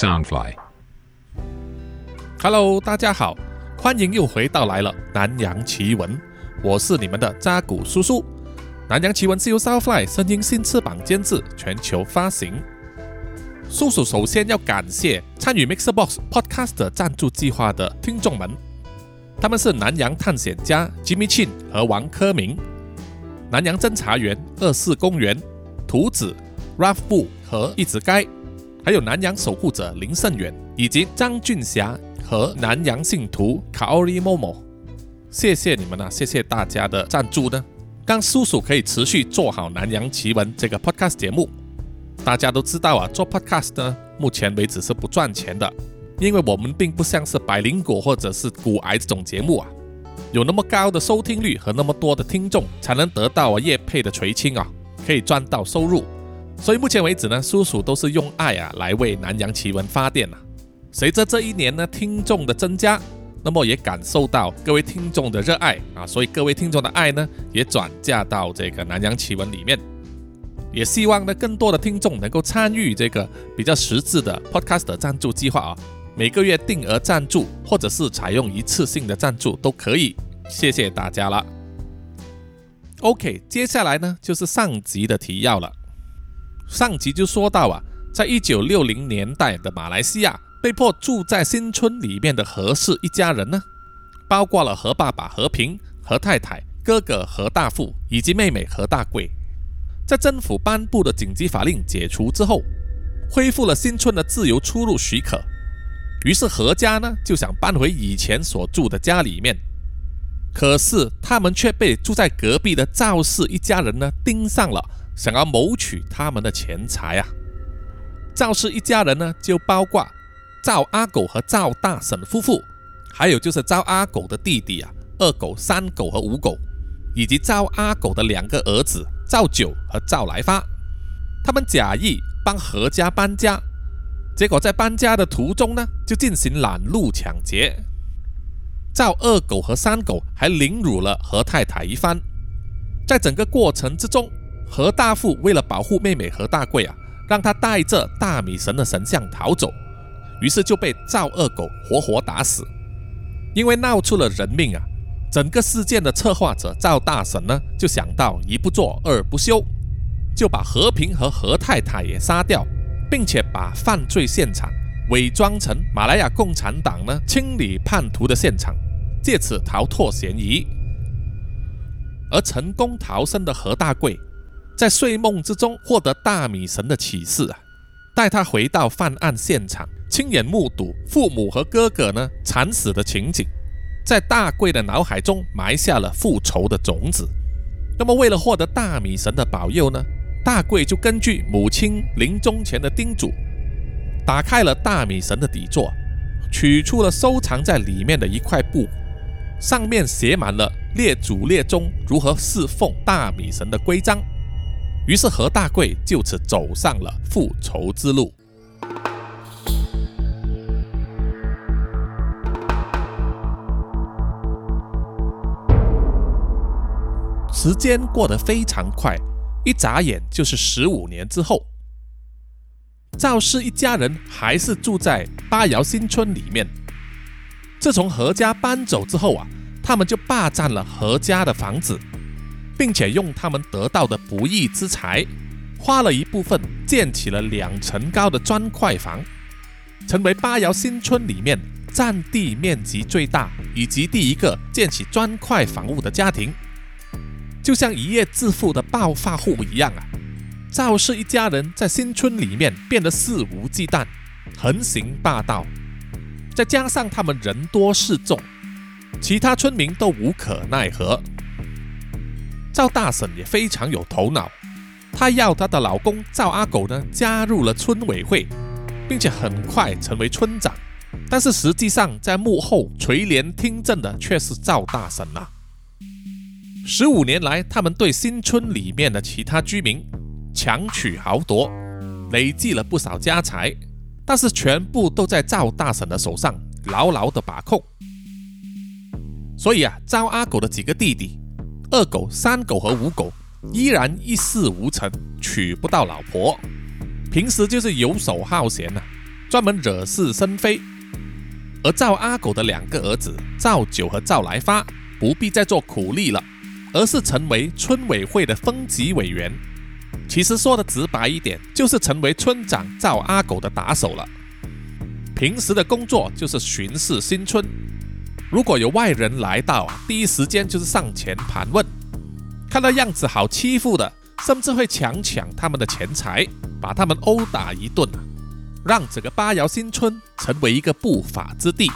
Soundfly，Hello，大家好，欢迎又回到来了南洋奇闻，我是你们的扎古叔叔。南洋奇闻是由 Soundfly 声音新翅膀监制，全球发行。叔叔首先要感谢参与 Mixerbox Podcast 赞助计划的听众们，他们是南洋探险家 Jimmy Chin 和王科明，南洋侦查员二四公园图子 Ralph 布和一直该。还有南洋守护者林胜远，以及张俊霞和南洋信徒卡奥利莫莫，谢谢你们啊！谢谢大家的赞助呢，让叔叔可以持续做好南洋奇闻这个 podcast 节目。大家都知道啊，做 podcast 呢，目前为止是不赚钱的，因为我们并不像是百灵果或者是骨癌这种节目啊，有那么高的收听率和那么多的听众，才能得到啊业配的垂青啊，可以赚到收入。所以目前为止呢，叔叔都是用爱啊来为南洋奇闻发电啊。随着这一年呢听众的增加，那么也感受到各位听众的热爱啊，所以各位听众的爱呢也转嫁到这个南洋奇闻里面。也希望呢更多的听众能够参与这个比较实质的 podcast 的赞助计划啊，每个月定额赞助或者是采用一次性的赞助都可以。谢谢大家了。OK，接下来呢就是上集的提要了。上集就说到啊，在一九六零年代的马来西亚，被迫住在新村里面的何氏一家人呢，包括了何爸爸何平、何太太、哥哥何大富以及妹妹何大贵。在政府颁布的紧急法令解除之后，恢复了新村的自由出入许可。于是何家呢就想搬回以前所住的家里面，可是他们却被住在隔壁的赵氏一家人呢盯上了。想要谋取他们的钱财啊！赵氏一家人呢，就包括赵阿狗和赵大婶夫妇，还有就是赵阿狗的弟弟啊，二狗、三狗和五狗，以及赵阿狗的两个儿子赵九和赵来发。他们假意帮何家搬家，结果在搬家的途中呢，就进行拦路抢劫。赵二狗和三狗还凌辱了何太太一番，在整个过程之中。何大富为了保护妹妹何大贵啊，让他带着大米神的神像逃走，于是就被赵二狗活活打死。因为闹出了人命啊，整个事件的策划者赵大婶呢，就想到一不做二不休，就把和平和何太太也杀掉，并且把犯罪现场伪装成马来亚共产党呢清理叛徒的现场，借此逃脱嫌疑。而成功逃生的何大贵。在睡梦之中获得大米神的启示啊，带他回到犯案现场，亲眼目睹父母和哥哥呢惨死的情景，在大贵的脑海中埋下了复仇的种子。那么，为了获得大米神的保佑呢，大贵就根据母亲临终前的叮嘱，打开了大米神的底座，取出了收藏在里面的一块布，上面写满了列祖列宗如何侍奉大米神的规章。于是何大贵就此走上了复仇之路。时间过得非常快，一眨眼就是十五年之后。赵氏一家人还是住在八窑新村里面。自从何家搬走之后啊，他们就霸占了何家的房子。并且用他们得到的不义之财，花了一部分建起了两层高的砖块房，成为八窑新村里面占地面积最大以及第一个建起砖块房屋的家庭。就像一夜致富的暴发户一样啊！赵氏一家人在新村里面变得肆无忌惮，横行霸道，再加上他们人多势众，其他村民都无可奈何。赵大婶也非常有头脑，她要她的老公赵阿狗呢加入了村委会，并且很快成为村长。但是实际上在幕后垂帘听政的却是赵大婶啊。十五年来，他们对新村里面的其他居民强取豪夺，累积了不少家财，但是全部都在赵大婶的手上牢牢的把控。所以啊，赵阿狗的几个弟弟。二狗、三狗和五狗依然一事无成，娶不到老婆，平时就是游手好闲呐，专门惹是生非。而赵阿狗的两个儿子赵九和赵来发不必再做苦力了，而是成为村委会的分级委员。其实说的直白一点，就是成为村长赵阿狗的打手了。平时的工作就是巡视新村，如果有外人来到，第一时间就是上前盘问，看到样子好欺负的，甚至会强抢他们的钱财，把他们殴打一顿啊。让整个巴瑶新村成为一个不法之地，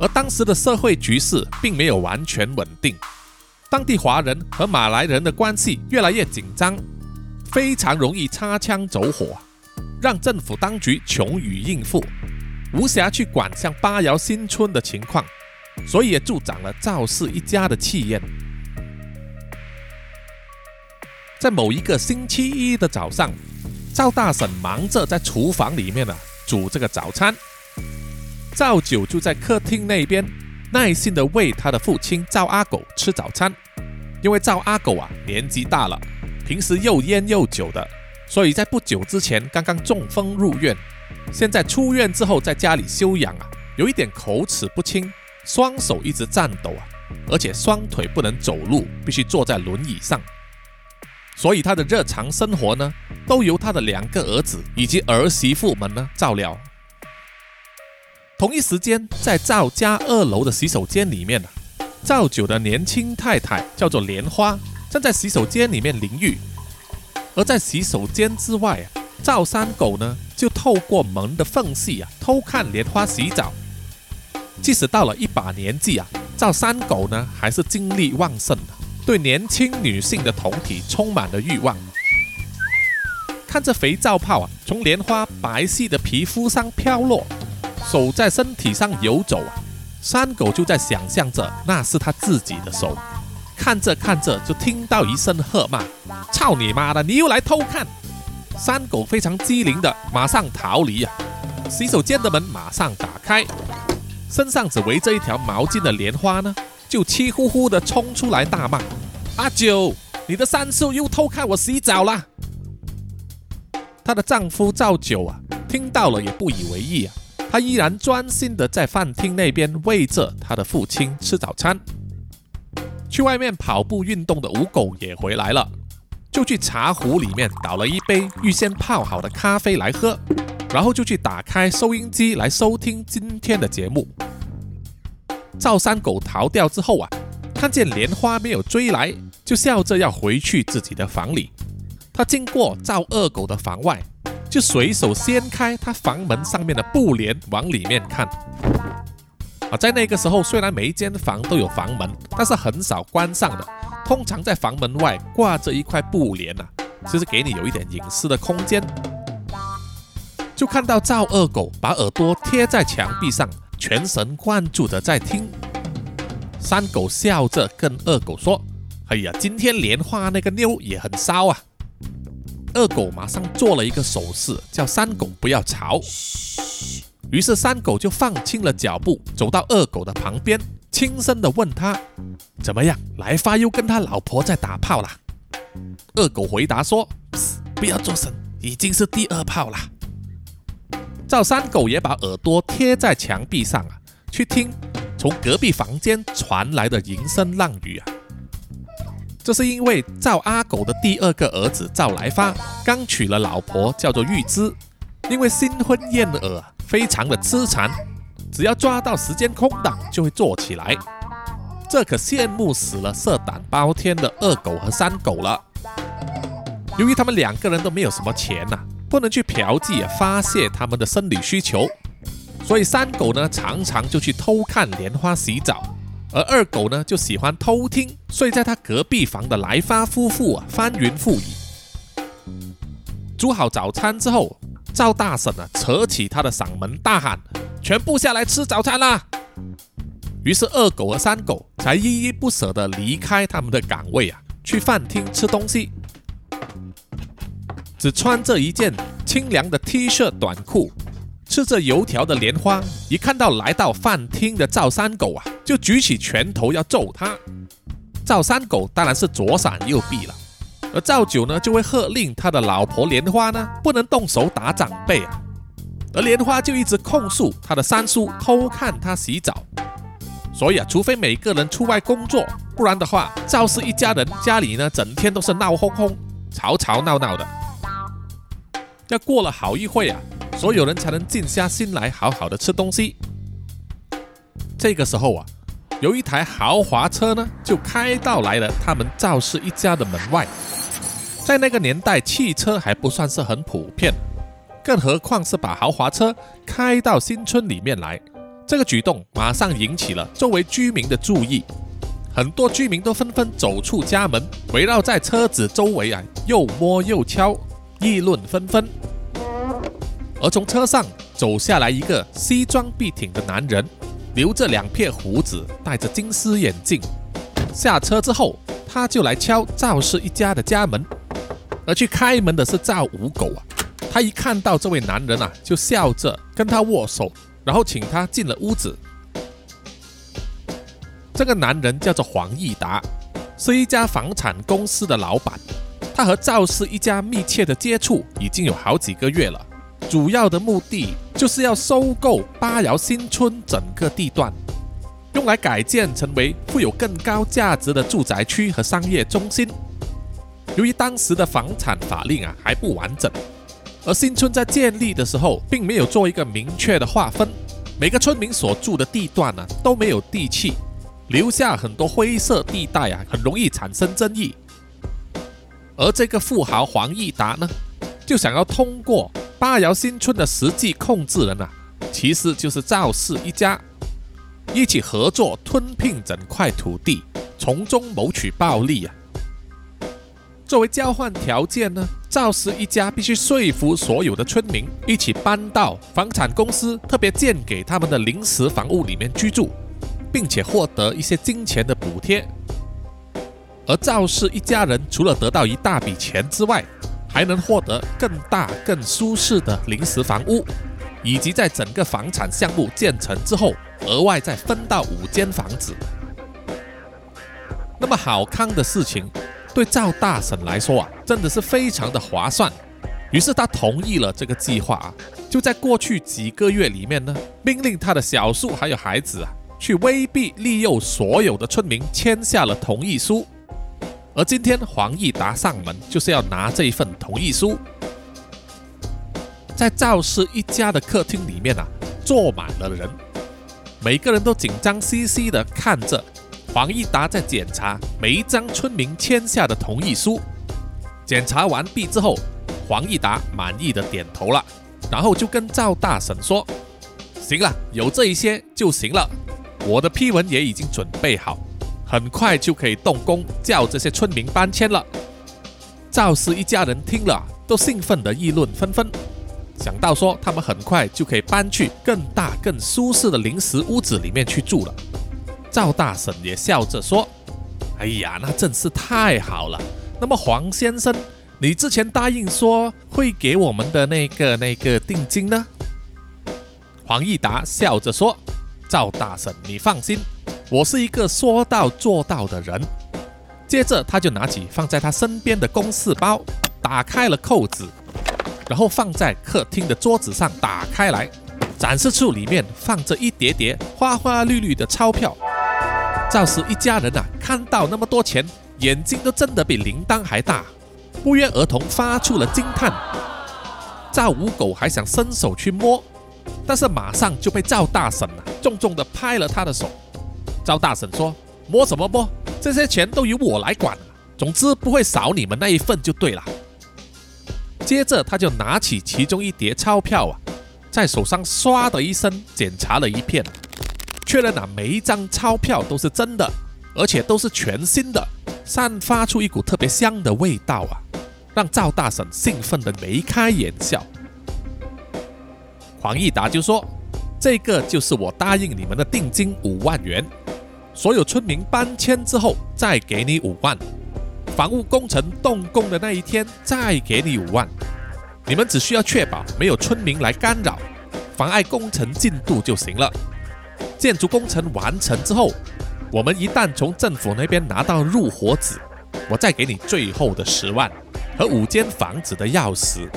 而当时的社会局势并没有完全稳定，当地华人和马来人的关系越来越紧张，非常容易擦枪走火，让政府当局穷于应付，无暇去管像巴瑶新村的情况，所以也助长了赵氏一家的气焰。在某一个星期一的早上。赵大婶忙着在厨房里面呢煮这个早餐，赵九就在客厅那边耐心的喂他的父亲赵阿狗吃早餐。因为赵阿狗啊年纪大了，平时又烟又酒的，所以在不久之前刚刚中风入院，现在出院之后在家里休养啊，有一点口齿不清，双手一直颤抖啊，而且双腿不能走路，必须坐在轮椅上。所以他的日常生活呢，都由他的两个儿子以及儿媳妇们呢照料。同一时间，在赵家二楼的洗手间里面呢，赵九的年轻太太叫做莲花，正在洗手间里面淋浴。而在洗手间之外啊，赵三狗呢就透过门的缝隙啊偷看莲花洗澡。即使到了一把年纪啊，赵三狗呢还是精力旺盛的。对年轻女性的酮体充满了欲望，看着肥皂泡啊从莲花白皙的皮肤上飘落，手在身体上游走啊，三狗就在想象着那是他自己的手，看着看着就听到一声喝骂：“操你妈的，你又来偷看！”山狗非常机灵的马上逃离啊，洗手间的门马上打开，身上只围着一条毛巾的莲花呢。就气呼呼地冲出来大骂：“阿九，你的三叔又偷看我洗澡了！”她的丈夫赵九啊，听到了也不以为意啊，他依然专心的在饭厅那边喂着他的父亲吃早餐。去外面跑步运动的吴狗也回来了，就去茶壶里面倒了一杯预先泡好的咖啡来喝，然后就去打开收音机来收听今天的节目。赵三狗逃掉之后啊，看见莲花没有追来，就笑着要回去自己的房里。他经过赵二狗的房外，就随手掀开他房门上面的布帘，往里面看。在那个时候，虽然每一间房都有房门，但是很少关上的。通常在房门外挂着一块布帘呐，就是给你有一点隐私的空间。就看到赵二狗把耳朵贴在墙壁上。全神贯注的在听，三狗笑着跟二狗说：“哎呀，今天莲花那个妞也很骚啊！”二狗马上做了一个手势，叫三狗不要吵。于是三狗就放轻了脚步，走到二狗的旁边，轻声的问他：“怎么样？来发又跟他老婆在打炮了？”二狗回答说：“不要作声，已经是第二炮了。”赵三狗也把耳朵贴在墙壁上啊，去听从隔壁房间传来的淫声浪语啊。这是因为赵阿狗的第二个儿子赵来发刚娶了老婆，叫做玉芝。因为新婚燕尔，非常的痴缠，只要抓到时间空档就会做起来。这可羡慕死了色胆包天的二狗和三狗了。由于他们两个人都没有什么钱呐。不能去嫖妓啊，发泄他们的生理需求，所以三狗呢常常就去偷看莲花洗澡，而二狗呢就喜欢偷听睡在他隔壁房的来发夫妇啊翻云覆雨。煮好早餐之后，赵大婶啊扯起他的嗓门大喊：“全部下来吃早餐啦！”于是二狗和三狗才依依不舍地离开他们的岗位啊，去饭厅吃东西。只穿着一件清凉的 T 恤短裤，吃着油条的莲花，一看到来到饭厅的赵三狗啊，就举起拳头要揍他。赵三狗当然是左闪右避了，而赵九呢就会喝令他的老婆莲花呢不能动手打长辈啊。而莲花就一直控诉他的三叔偷看他洗澡。所以啊，除非每个人出外工作，不然的话，赵氏一家人家里呢，整天都是闹哄哄、吵吵闹闹的。要过了好一会啊，所有人才能静下心来，好好的吃东西。这个时候啊，有一台豪华车呢，就开到来了他们赵氏一家的门外。在那个年代，汽车还不算是很普遍，更何况是把豪华车开到新村里面来。这个举动马上引起了周围居民的注意，很多居民都纷纷走出家门，围绕在车子周围啊，又摸又敲，议论纷纷。而从车上走下来一个西装笔挺的男人，留着两片胡子，戴着金丝眼镜。下车之后，他就来敲赵氏一家的家门，而去开门的是赵五狗啊。他一看到这位男人啊，就笑着跟他握手。然后请他进了屋子。这个男人叫做黄义达，是一家房产公司的老板。他和赵氏一家密切的接触已经有好几个月了，主要的目的就是要收购八窑新村整个地段，用来改建成为富有更高价值的住宅区和商业中心。由于当时的房产法令啊还不完整。而新村在建立的时候，并没有做一个明确的划分，每个村民所住的地段呢都没有地契，留下很多灰色地带啊，很容易产生争议。而这个富豪黄义达呢，就想要通过八窑新村的实际控制人啊，其实就是赵氏一家，一起合作吞并整块土地，从中谋取暴利啊。作为交换条件呢，赵氏一家必须说服所有的村民一起搬到房产公司特别建给他们的临时房屋里面居住，并且获得一些金钱的补贴。而赵氏一家人除了得到一大笔钱之外，还能获得更大、更舒适的临时房屋，以及在整个房产项目建成之后，额外再分到五间房子。那么好康的事情。对赵大婶来说啊，真的是非常的划算。于是他同意了这个计划啊，就在过去几个月里面呢，命令他的小叔还有孩子啊，去威逼利诱所有的村民签下了同意书。而今天黄义达上门就是要拿这一份同意书。在赵氏一家的客厅里面啊，坐满了人，每个人都紧张兮兮的看着。黄义达在检查每一张村民签下的同意书，检查完毕之后，黄义达满意的点头了，然后就跟赵大婶说：“行了，有这一些就行了，我的批文也已经准备好，很快就可以动工，叫这些村民搬迁了。”赵氏一家人听了，都兴奋的议论纷纷，想到说他们很快就可以搬去更大、更舒适的临时屋子里面去住了。赵大婶也笑着说：“哎呀，那真是太好了。那么黄先生，你之前答应说会给我们的那个那个定金呢？”黄义达笑着说：“赵大婶，你放心，我是一个说到做到的人。”接着他就拿起放在他身边的公事包，打开了扣子，然后放在客厅的桌子上，打开来，展示出里面放着一叠叠花花绿绿的钞票。赵氏一家人呐，看到那么多钱，眼睛都睁得比铃铛还大，不约而同发出了惊叹。赵五狗还想伸手去摸，但是马上就被赵大婶啊重重的拍了他的手。赵大婶说：“摸什么摸？这些钱都由我来管，总之不会少你们那一份就对了。”接着他就拿起其中一叠钞票啊，在手上唰的一声检查了一片。确认啊，每一张钞票都是真的，而且都是全新的，散发出一股特别香的味道啊，让赵大婶兴奋的眉开眼笑。黄义达就说：“这个就是我答应你们的定金五万元，所有村民搬迁之后再给你五万，房屋工程动工的那一天再给你五万，你们只需要确保没有村民来干扰，妨碍工程进度就行了。”建筑工程完成之后，我们一旦从政府那边拿到入伙纸，我再给你最后的十万和五间房子的钥匙。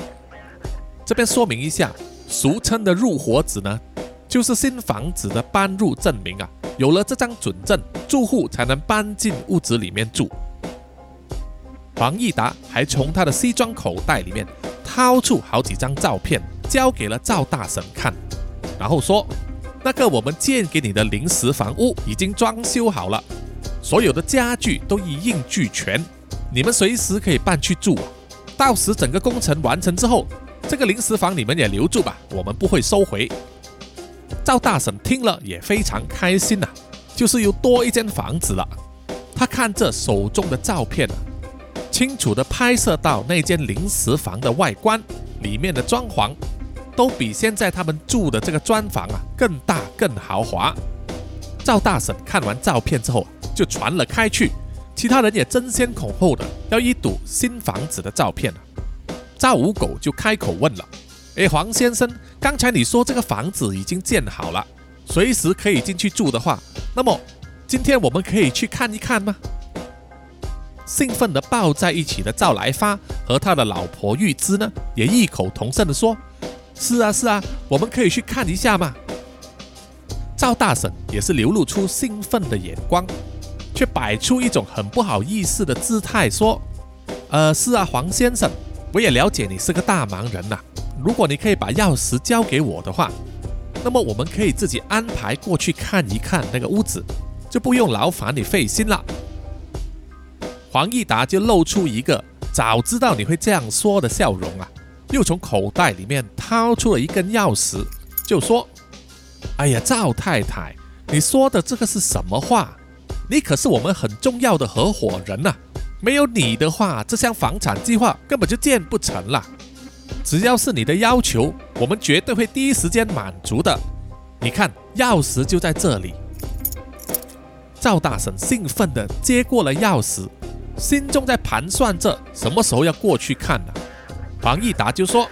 这边说明一下，俗称的入伙纸呢，就是新房子的搬入证明啊。有了这张准证，住户才能搬进屋子里面住。黄义达还从他的西装口袋里面掏出好几张照片，交给了赵大婶看，然后说：“那个我们建给你的临时房屋已经装修好了，所有的家具都一应俱全，你们随时可以搬去住。到时整个工程完成之后，这个临时房你们也留住吧，我们不会收回。”赵大婶听了也非常开心呐，就是又多一间房子了。他看着手中的照片啊，清楚的拍摄到那间临时房的外观，里面的装潢都比现在他们住的这个砖房啊更大更豪华。赵大婶看完照片之后啊就传了开去，其他人也争先恐后的要一睹新房子的照片啊。赵五狗就开口问了。哎，黄先生，刚才你说这个房子已经建好了，随时可以进去住的话，那么今天我们可以去看一看吗？兴奋地抱在一起的赵来发和他的老婆玉芝呢，也异口同声地说：“是啊，是啊，我们可以去看一下嘛。”赵大婶也是流露出兴奋的眼光，却摆出一种很不好意思的姿态说：“呃，是啊，黄先生，我也了解你是个大忙人呐。”如果你可以把钥匙交给我的话，那么我们可以自己安排过去看一看那个屋子，就不用劳烦你费心了。黄义达就露出一个早知道你会这样说的笑容啊，又从口袋里面掏出了一根钥匙，就说：“哎呀，赵太太，你说的这个是什么话？你可是我们很重要的合伙人呐，没有你的话，这项房产计划根本就建不成了。”只要是你的要求，我们绝对会第一时间满足的。你看，钥匙就在这里。赵大婶兴奋地接过了钥匙，心中在盘算着什么时候要过去看呢。黄义达就说：“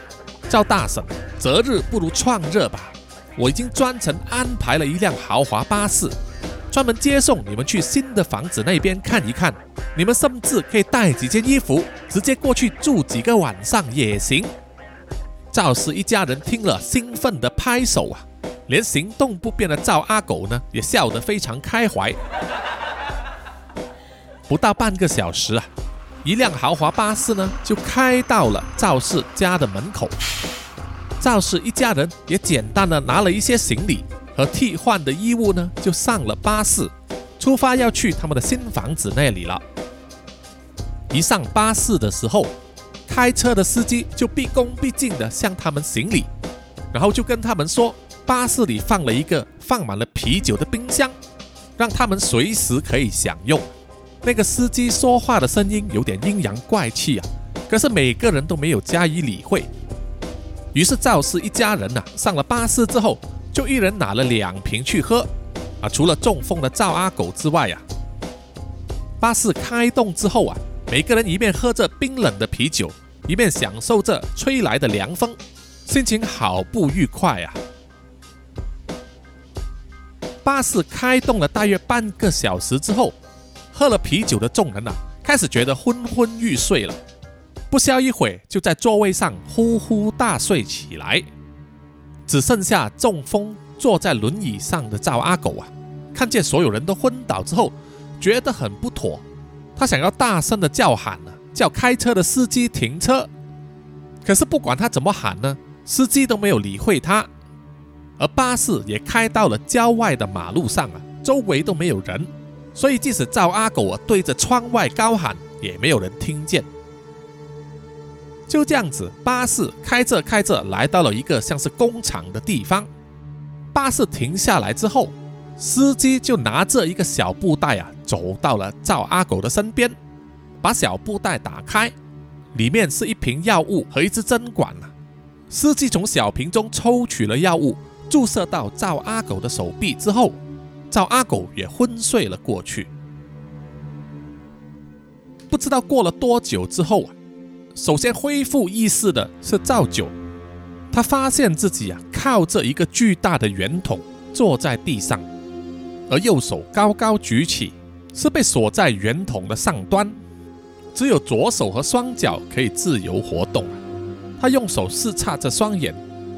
赵大婶，择日不如撞日吧，我已经专程安排了一辆豪华巴士，专门接送你们去新的房子那边看一看。你们甚至可以带几件衣服，直接过去住几个晚上也行。”赵氏一家人听了，兴奋地拍手啊！连行动不便的赵阿狗呢，也笑得非常开怀。不到半个小时啊，一辆豪华巴士呢，就开到了赵氏家的门口。赵氏一家人也简单的拿了一些行李和替换的衣物呢，就上了巴士，出发要去他们的新房子那里了。一上巴士的时候。开车的司机就毕恭毕敬地向他们行礼，然后就跟他们说，巴士里放了一个放满了啤酒的冰箱，让他们随时可以享用。那个司机说话的声音有点阴阳怪气啊，可是每个人都没有加以理会。于是赵氏一家人呐，上了巴士之后，就一人拿了两瓶去喝。啊，除了中风的赵阿狗之外啊，巴士开动之后啊，每个人一面喝着冰冷的啤酒。一面享受着吹来的凉风，心情好不愉快啊！巴士开动了大约半个小时之后，喝了啤酒的众人啊，开始觉得昏昏欲睡了。不消一会，就在座位上呼呼大睡起来。只剩下中风坐在轮椅上的赵阿狗啊，看见所有人都昏倒之后，觉得很不妥，他想要大声的叫喊呢。叫开车的司机停车，可是不管他怎么喊呢，司机都没有理会他。而巴士也开到了郊外的马路上啊，周围都没有人，所以即使赵阿狗啊对着窗外高喊，也没有人听见。就这样子，巴士开着开着，来到了一个像是工厂的地方。巴士停下来之后，司机就拿着一个小布袋啊，走到了赵阿狗的身边。把小布袋打开，里面是一瓶药物和一支针管。司机从小瓶中抽取了药物，注射到赵阿狗的手臂之后，赵阿狗也昏睡了过去。不知道过了多久之后啊，首先恢复意识的是赵九，他发现自己啊靠着一个巨大的圆筒坐在地上，而右手高高举起，是被锁在圆筒的上端。只有左手和双脚可以自由活动。他用手试擦着双眼，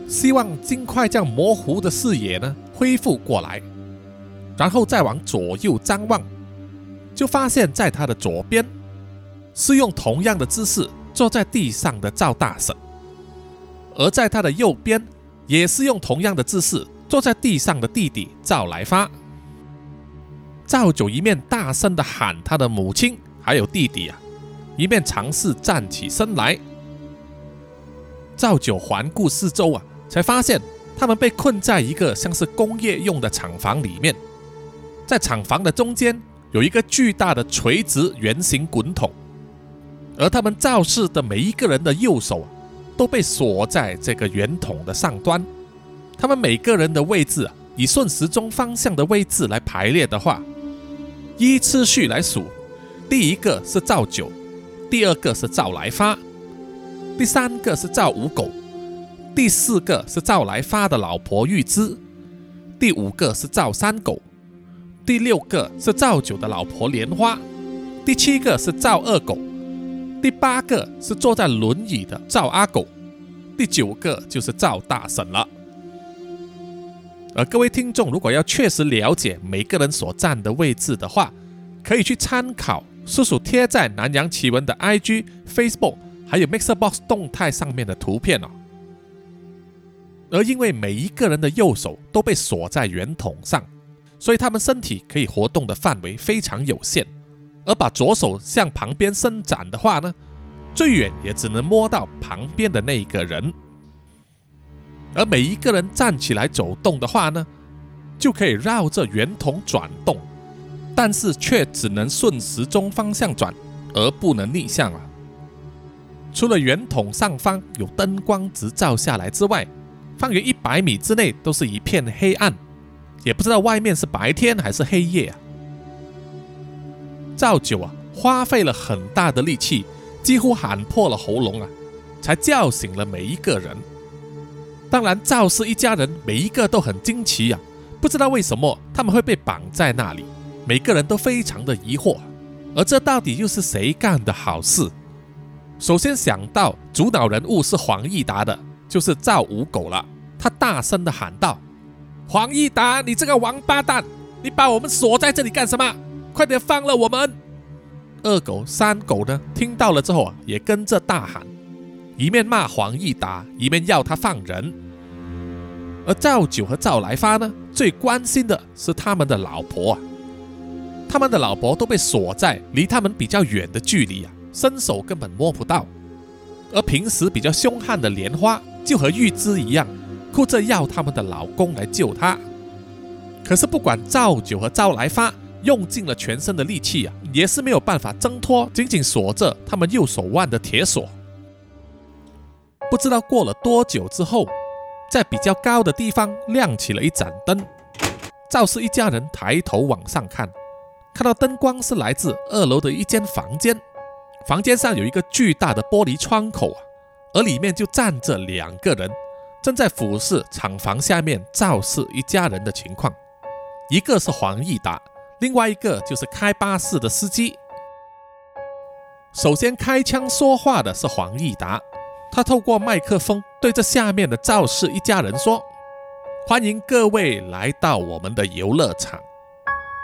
希望尽快将模糊的视野呢恢复过来，然后再往左右张望，就发现在他的左边是用同样的姿势坐在地上的赵大婶，而在他的右边也是用同样的姿势坐在地上的弟弟赵来发。赵九一面大声的喊他的母亲还有弟弟啊，一面尝试站起身来。赵九环顾四周啊。才发现他们被困在一个像是工业用的厂房里面，在厂房的中间有一个巨大的垂直圆形滚筒，而他们肇事的每一个人的右手都被锁在这个圆筒的上端。他们每个人的位置以顺时钟方向的位置来排列的话，依次序来数，第一个是赵九，第二个是赵来发，第三个是赵五狗。第四个是赵来发的老婆玉芝，第五个是赵三狗，第六个是赵九的老婆莲花，第七个是赵二狗，第八个是坐在轮椅的赵阿狗，第九个就是赵大婶了。而各位听众如果要确实了解每个人所站的位置的话，可以去参考叔叔贴在南洋奇闻的 IG、Facebook 还有 Mixer Box 动态上面的图片哦。而因为每一个人的右手都被锁在圆筒上，所以他们身体可以活动的范围非常有限。而把左手向旁边伸展的话呢，最远也只能摸到旁边的那一个人。而每一个人站起来走动的话呢，就可以绕着圆筒转动，但是却只能顺时钟方向转，而不能逆向了。除了圆筒上方有灯光直照下来之外，方圆一百米之内都是一片黑暗，也不知道外面是白天还是黑夜啊！赵九啊，花费了很大的力气，几乎喊破了喉咙啊，才叫醒了每一个人。当然，赵氏一家人每一个都很惊奇呀，不知道为什么他们会被绑在那里，每个人都非常的疑惑。而这到底又是谁干的好事？首先想到主脑人物是黄义达的。就是赵五狗了，他大声的喊道：“黄义达，你这个王八蛋，你把我们锁在这里干什么？快点放了我们！”二狗、三狗呢，听到了之后啊，也跟着大喊，一面骂黄义达，一面要他放人。而赵九和赵来发呢，最关心的是他们的老婆啊，他们的老婆都被锁在离他们比较远的距离啊，伸手根本摸不到。而平时比较凶悍的莲花。就和玉芝一样，哭着要他们的老公来救她。可是不管赵九和赵来发用尽了全身的力气啊，也是没有办法挣脱紧紧锁着他们右手腕的铁锁。不知道过了多久之后，在比较高的地方亮起了一盏灯。赵氏一家人抬头往上看，看到灯光是来自二楼的一间房间，房间上有一个巨大的玻璃窗口啊。而里面就站着两个人，正在俯视厂房下面赵氏一家人的情况。一个是黄义达，另外一个就是开巴士的司机。首先开枪说话的是黄义达，他透过麦克风对着下面的赵氏一家人说：“欢迎各位来到我们的游乐场。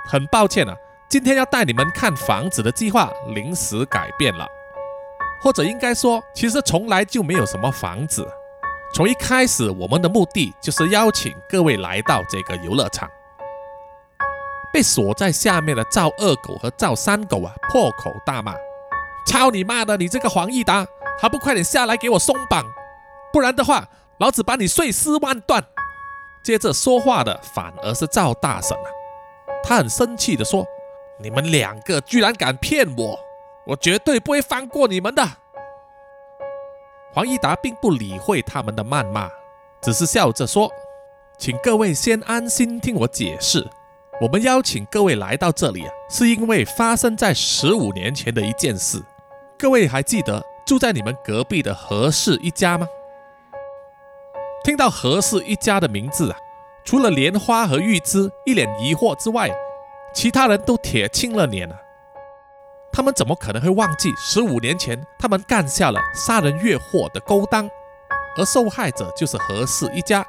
很抱歉啊，今天要带你们看房子的计划临时改变了。”或者应该说，其实从来就没有什么房子。从一开始，我们的目的就是邀请各位来到这个游乐场。被锁在下面的赵二狗和赵三狗啊，破口大骂：“操你妈的！你这个黄义达，还不快点下来给我松绑，不然的话，老子把你碎尸万段！”接着说话的反而是赵大婶啊，他很生气的说：“你们两个居然敢骗我！”我绝对不会放过你们的。黄义达并不理会他们的谩骂，只是笑着说：“请各位先安心听我解释。我们邀请各位来到这里啊，是因为发生在十五年前的一件事。各位还记得住在你们隔壁的何氏一家吗？”听到何氏一家的名字啊，除了莲花和玉芝一脸疑惑之外，其他人都铁青了脸啊。他们怎么可能会忘记十五年前他们干下了杀人越货的勾当？而受害者就是何氏一家。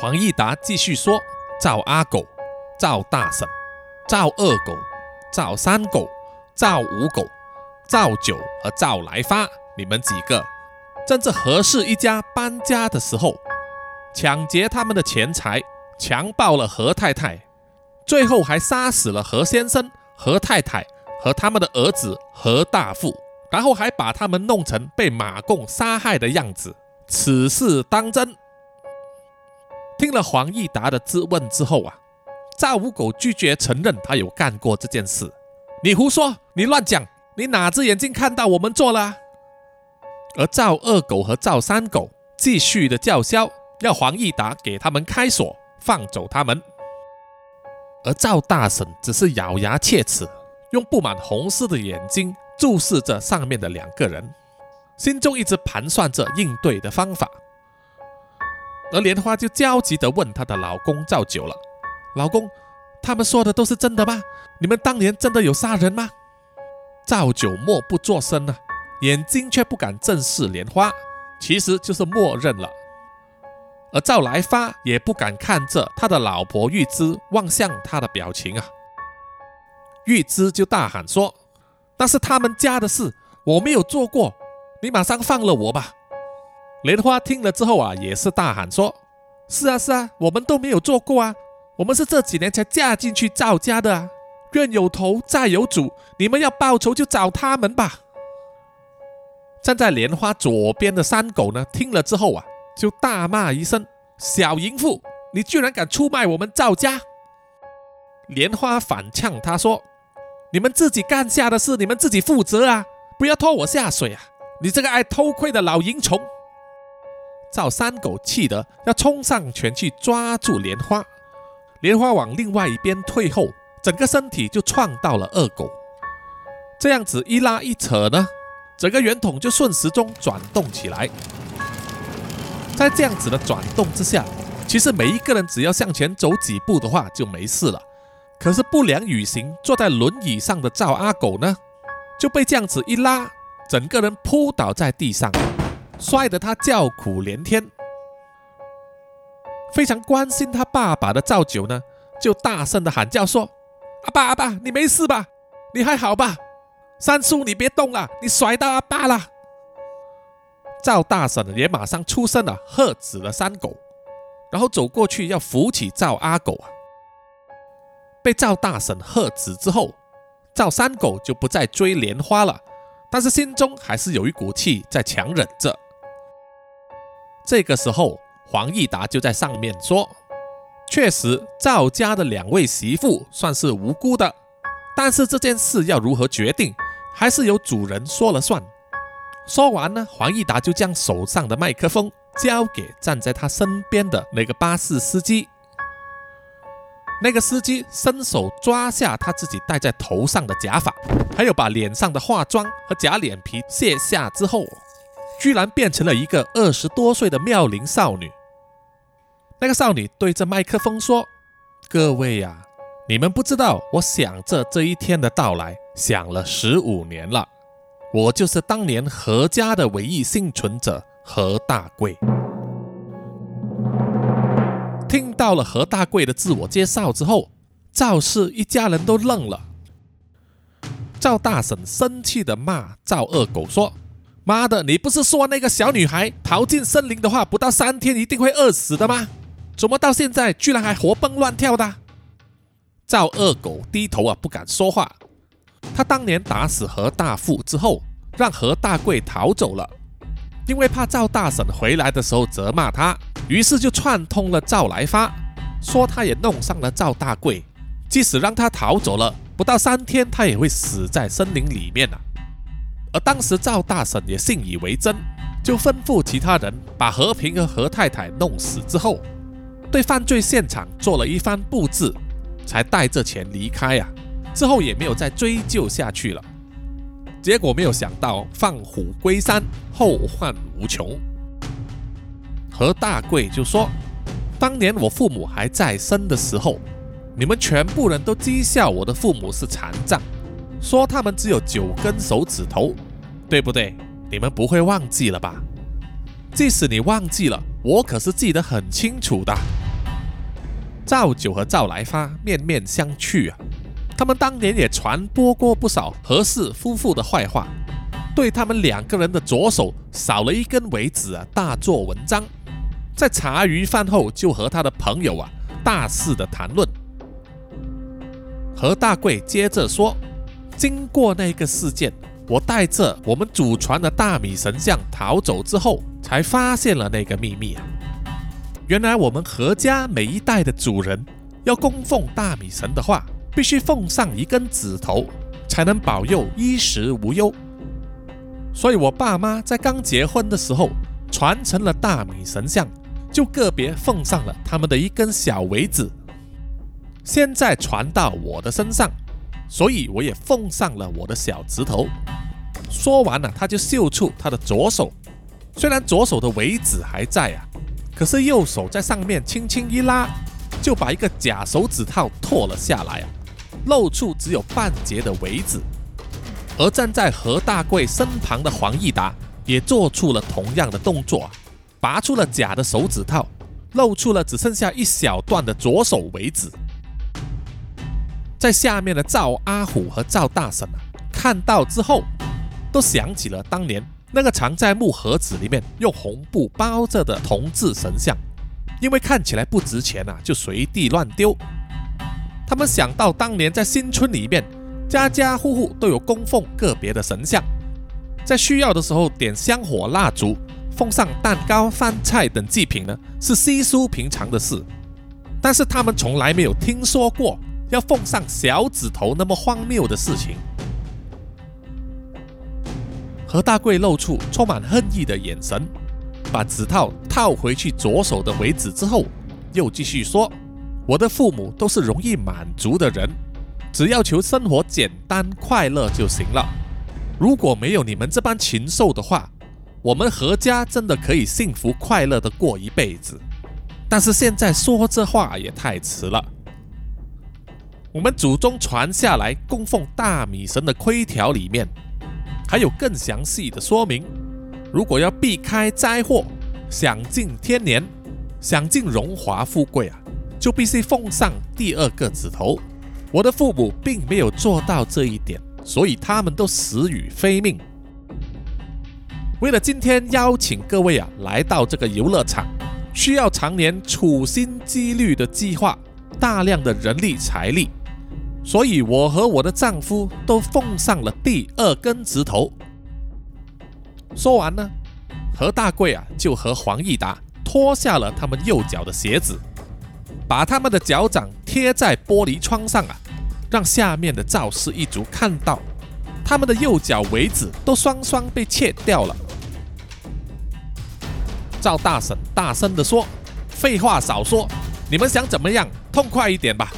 黄义达继续说：“赵阿狗、赵大婶、赵二狗、赵三狗、赵五狗、赵九和赵来发，你们几个，趁着何氏一家搬家的时候，抢劫他们的钱财，强暴了何太太，最后还杀死了何先生、何太太和他们的儿子何大富。”然后还把他们弄成被马共杀害的样子，此事当真？听了黄义达的质问之后啊，赵五狗拒绝承认他有干过这件事。你胡说，你乱讲，你哪只眼睛看到我们做了？而赵二狗和赵三狗继续的叫嚣，要黄义达给他们开锁，放走他们。而赵大婶只是咬牙切齿，用布满红丝的眼睛。注视着上面的两个人，心中一直盘算着应对的方法。而莲花就焦急地问她的老公赵九了：“老公，他们说的都是真的吗？你们当年真的有杀人吗？”赵九默不作声啊，眼睛却不敢正视莲花，其实就是默认了。而赵来发也不敢看着他的老婆玉芝望向他的表情啊，玉芝就大喊说。那是他们家的事，我没有做过，你马上放了我吧！莲花听了之后啊，也是大喊说：“是啊是啊，我们都没有做过啊，我们是这几年才嫁进去赵家的啊，冤有头债有主，你们要报仇就找他们吧。”站在莲花左边的三狗呢，听了之后啊，就大骂一声：“小淫妇，你居然敢出卖我们赵家！”莲花反呛他说。你们自己干下的事，你们自己负责啊！不要拖我下水啊！你这个爱偷窥的老淫虫！赵三狗气得要冲上前去抓住莲花，莲花往另外一边退后，整个身体就撞到了二狗。这样子一拉一扯呢，整个圆筒就顺时钟转动起来。在这样子的转动之下，其实每一个人只要向前走几步的话就没事了。可是不良于行，坐在轮椅上的赵阿狗呢，就被这样子一拉，整个人扑倒在地上，摔得他叫苦连天。非常关心他爸爸的赵九呢，就大声的喊叫说：“阿爸阿爸，你没事吧？你还好吧？三叔你别动了，你甩到阿爸了。”赵大婶也马上出声了，喝止了三狗，然后走过去要扶起赵阿狗啊。被赵大婶喝止之后，赵三狗就不再追莲花了，但是心中还是有一股气在强忍着。这个时候，黄义达就在上面说：“确实，赵家的两位媳妇算是无辜的，但是这件事要如何决定，还是由主人说了算。”说完呢，黄义达就将手上的麦克风交给站在他身边的那个巴士司机。那个司机伸手抓下他自己戴在头上的假发，还有把脸上的化妆和假脸皮卸下之后，居然变成了一个二十多岁的妙龄少女。那个少女对着麦克风说：“各位呀，你们不知道，我想着这一天的到来，想了十五年了。我就是当年何家的唯一幸存者何大贵。”听到了何大贵的自我介绍之后，赵氏一家人都愣了。赵大婶生气的骂赵二狗说：“妈的，你不是说那个小女孩逃进森林的话，不到三天一定会饿死的吗？怎么到现在居然还活蹦乱跳的？”赵二狗低头啊，不敢说话。他当年打死何大富之后，让何大贵逃走了。因为怕赵大婶回来的时候责骂他，于是就串通了赵来发，说他也弄上了赵大贵，即使让他逃走了，不到三天他也会死在森林里面啊。而当时赵大婶也信以为真，就吩咐其他人把和平和何太太弄死之后，对犯罪现场做了一番布置，才带着钱离开呀。之后也没有再追究下去了。结果没有想到放虎归山，后患无穷。何大贵就说：“当年我父母还在生的时候，你们全部人都讥笑我的父母是残障，说他们只有九根手指头，对不对？你们不会忘记了吧？”即使你忘记了，我可是记得很清楚的。赵九和赵来发面面相觑啊，他们当年也传播过不少何氏夫妇的坏话，对他们两个人的左手少了一根尾指啊，大做文章。在茶余饭后就和他的朋友啊大肆的谈论。何大贵接着说：“经过那个事件，我带着我们祖传的大米神像逃走之后，才发现了那个秘密！原来我们何家每一代的主人要供奉大米神的话，必须奉上一根指头，才能保佑衣食无忧。所以，我爸妈在刚结婚的时候传承了大米神像。”就个别奉上了他们的一根小尾指，现在传到我的身上，所以我也奉上了我的小指头。说完了，他就秀出他的左手，虽然左手的尾指还在啊，可是右手在上面轻轻一拉，就把一个假手指套脱了下来啊，露出只有半截的尾指。而站在何大贵身旁的黄义达也做出了同样的动作。拔出了假的手指套，露出了只剩下一小段的左手尾指。在下面的赵阿虎和赵大婶啊，看到之后，都想起了当年那个藏在木盒子里面用红布包着的铜制神像，因为看起来不值钱啊，就随地乱丢。他们想到当年在新村里面，家家户户都有供奉个别的神像，在需要的时候点香火蜡烛。奉上蛋糕、饭菜等祭品呢，是稀疏平常的事，但是他们从来没有听说过要奉上小指头那么荒谬的事情。何大贵露出充满恨意的眼神，把指套套回去左手的尾指之后，又继续说：“我的父母都是容易满足的人，只要求生活简单快乐就行了。如果没有你们这般禽兽的话。”我们何家真的可以幸福快乐的过一辈子，但是现在说这话也太迟了。我们祖宗传下来供奉大米神的规条里面，还有更详细的说明：如果要避开灾祸、享尽天年、享尽荣华富贵啊，就必须奉上第二个指头。我的父母并没有做到这一点，所以他们都死于非命。为了今天邀请各位啊来到这个游乐场，需要常年处心积虑的计划，大量的人力财力，所以我和我的丈夫都奉上了第二根指头。说完呢，何大贵啊就和黄义达脱下了他们右脚的鞋子，把他们的脚掌贴在玻璃窗上啊，让下面的赵氏一族看到，他们的右脚尾指都双双被切掉了。赵大婶大声地说：“废话少说，你们想怎么样？痛快一点吧！”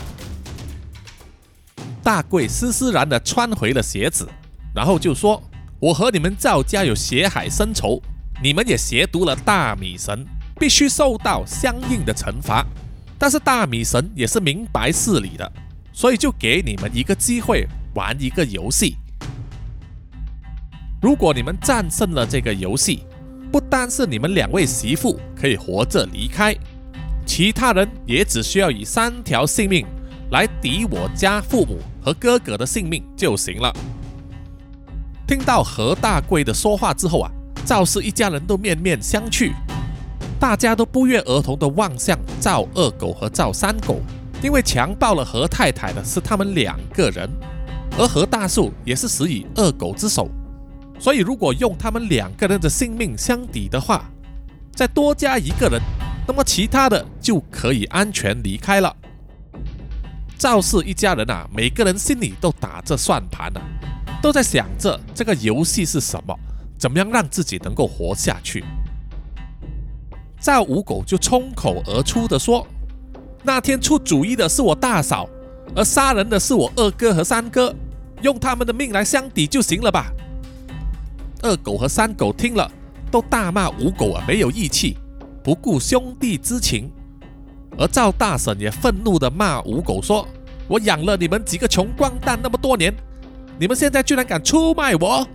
大贵斯斯然地穿回了鞋子，然后就说：“我和你们赵家有血海深仇，你们也亵渎了大米神，必须受到相应的惩罚。但是大米神也是明白事理的，所以就给你们一个机会，玩一个游戏。如果你们战胜了这个游戏，”不单是你们两位媳妇可以活着离开，其他人也只需要以三条性命来抵我家父母和哥哥的性命就行了。听到何大贵的说话之后啊，赵氏一家人都面面相觑，大家都不约而同地望向赵二狗和赵三狗，因为强暴了何太太的是他们两个人，而何大树也是死于二狗之手。所以，如果用他们两个人的性命相抵的话，再多加一个人，那么其他的就可以安全离开了。赵氏一家人啊，每个人心里都打着算盘呢，都在想着这个游戏是什么，怎么样让自己能够活下去。赵五狗就冲口而出的说：“那天出主意的是我大嫂，而杀人的是我二哥和三哥，用他们的命来相抵就行了吧。”二狗和三狗听了，都大骂五狗啊，没有义气，不顾兄弟之情。而赵大婶也愤怒地骂五狗说：“我养了你们几个穷光蛋那么多年，你们现在居然敢出卖我！”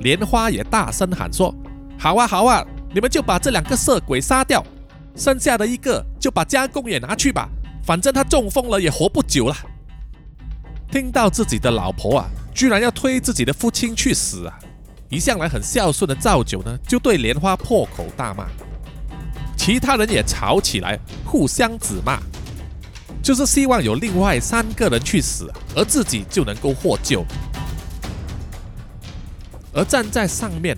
莲花也大声喊说：“好啊，好啊，你们就把这两个色鬼杀掉，剩下的一个就把家公也拿去吧，反正他中风了也活不久了。听到自己的老婆啊，居然要推自己的父亲去死啊！一向来很孝顺的赵九呢，就对莲花破口大骂，其他人也吵起来，互相指骂，就是希望有另外三个人去死，而自己就能够获救。而站在上面。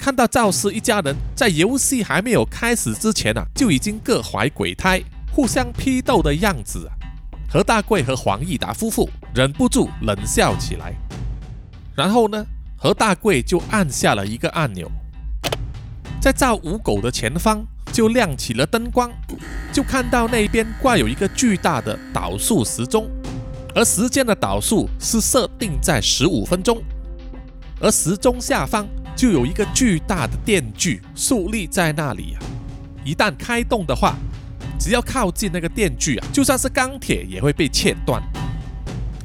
看到赵氏一家人在游戏还没有开始之前啊，就已经各怀鬼胎，互相批斗的样子啊，何大贵和黄义达夫妇忍不住冷笑起来。然后呢，何大贵就按下了一个按钮，在赵五狗的前方就亮起了灯光，就看到那边挂有一个巨大的导数时钟，而时间的导数是设定在十五分钟，而时钟下方。就有一个巨大的电锯竖立在那里啊！一旦开动的话，只要靠近那个电锯啊，就算是钢铁也会被切断。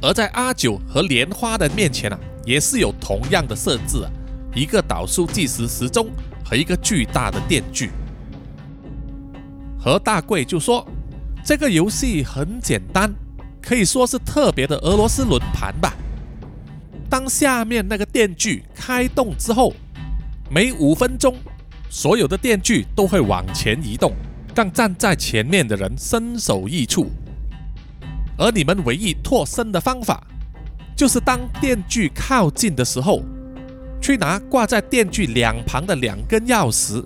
而在阿九和莲花的面前啊，也是有同样的设置啊，一个导数计时时钟和一个巨大的电锯。何大贵就说：“这个游戏很简单，可以说是特别的俄罗斯轮盘吧。当下面那个电锯开动之后。”每五分钟，所有的电锯都会往前移动，让站在前面的人身首异处。而你们唯一脱身的方法，就是当电锯靠近的时候，去拿挂在电锯两旁的两根钥匙，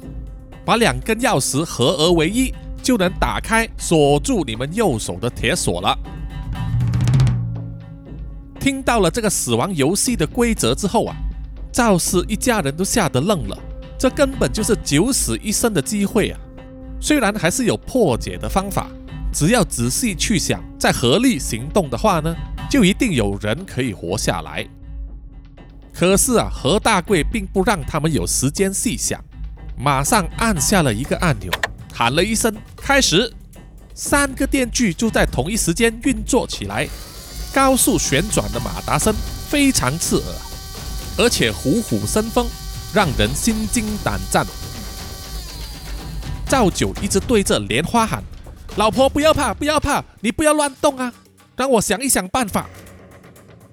把两根钥匙合而为一，就能打开锁住你们右手的铁锁了。听到了这个死亡游戏的规则之后啊！赵氏一家人都吓得愣了，这根本就是九死一生的机会啊！虽然还是有破解的方法，只要仔细去想，再合力行动的话呢，就一定有人可以活下来。可是啊，何大贵并不让他们有时间细想，马上按下了一个按钮，喊了一声“开始”，三个电锯就在同一时间运作起来，高速旋转的马达声非常刺耳。而且虎虎生风，让人心惊胆战。赵九一直对着莲花喊：“老婆，不要怕，不要怕，你不要乱动啊，让我想一想办法。”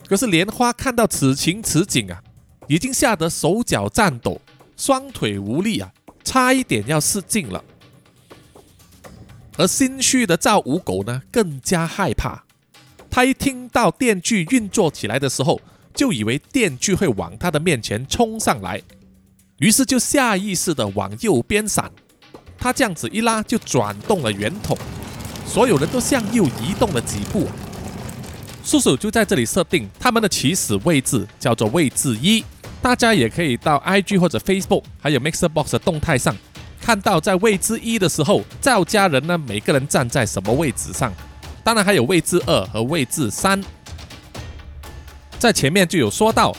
可是莲花看到此情此景啊，已经吓得手脚颤抖，双腿无力啊，差一点要失禁了。而心虚的赵五狗呢，更加害怕。他一听到电锯运作起来的时候，就以为电锯会往他的面前冲上来，于是就下意识的往右边闪。他这样子一拉，就转动了圆筒，所有人都向右移动了几步。叔叔就在这里设定他们的起始位置，叫做位置一。大家也可以到 IG 或者 Facebook，还有 Mixer Box 的动态上，看到在位置一的时候，赵家人呢每个人站在什么位置上。当然还有位置二和位置三。在前面就有说到，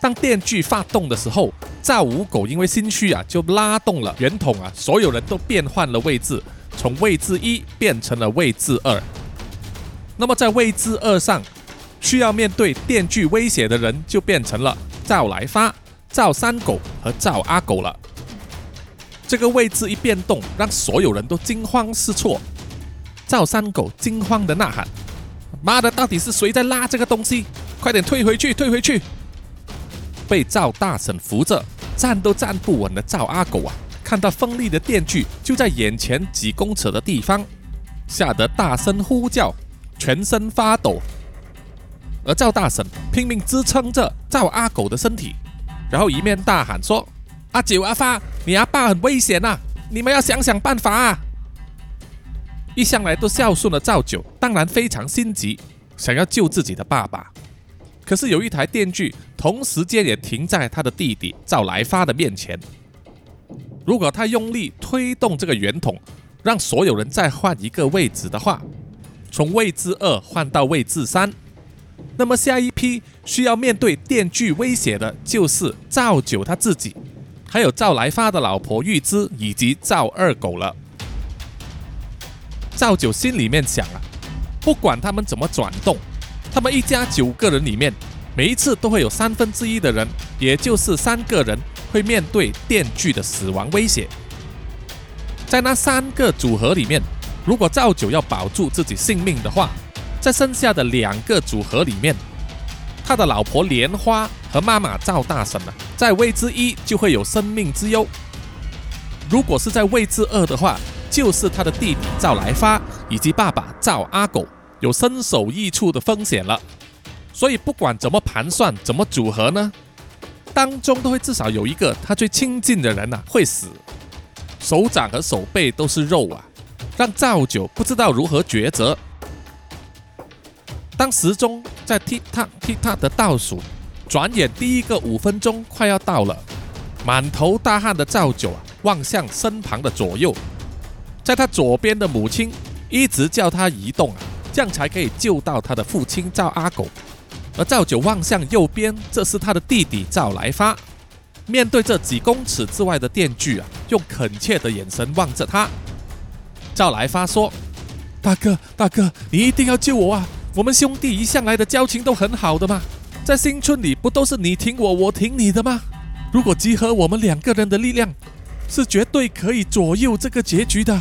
当电锯发动的时候，赵五狗因为心虚啊，就拉动了圆筒啊，所有人都变换了位置，从位置一变成了位置二。那么在位置二上，需要面对电锯威胁的人就变成了赵来发、赵三狗和赵阿狗了。这个位置一变动，让所有人都惊慌失措。赵三狗惊慌的呐喊：“妈的，到底是谁在拉这个东西？”快点退回去，退回去！被赵大婶扶着站都站不稳的赵阿狗啊，看到锋利的电锯就在眼前几公尺的地方，吓得大声呼叫，全身发抖。而赵大婶拼命支撑着赵阿狗的身体，然后一面大喊说：“阿九、阿发，你阿爸很危险呐，你们要想想办法啊！”一向来都孝顺的赵九当然非常心急，想要救自己的爸爸。可是有一台电锯，同时间也停在他的弟弟赵来发的面前。如果他用力推动这个圆筒，让所有人再换一个位置的话，从位置二换到位置三，那么下一批需要面对电锯威胁的就是赵九他自己，还有赵来发的老婆玉芝以及赵二狗了。赵九心里面想啊，不管他们怎么转动。他们一家九个人里面，每一次都会有三分之一的人，也就是三个人，会面对电锯的死亡威胁。在那三个组合里面，如果赵九要保住自己性命的话，在剩下的两个组合里面，他的老婆莲花和妈妈赵大婶呢，在位置一就会有生命之忧；如果是在位置二的话，就是他的弟弟赵来发以及爸爸赵阿狗有身首异处的风险了。所以不管怎么盘算，怎么组合呢，当中都会至少有一个他最亲近的人呐会死，手掌和手背都是肉啊，让赵九不知道如何抉择。当时钟在踢踏踢踏的倒数，转眼第一个五分钟快要到了，满头大汗的赵九啊望向身旁的左右，在他左边的母亲一直叫他移动啊，这样才可以救到他的父亲赵阿狗。而赵九望向右边，这是他的弟弟赵来发。面对这几公尺之外的电锯啊，用恳切的眼神望着他。赵来发说：“大哥，大哥，你一定要救我啊！我们兄弟一向来的交情都很好的嘛，在新村里不都是你挺我，我挺你的吗？如果集合我们两个人的力量，是绝对可以左右这个结局的。”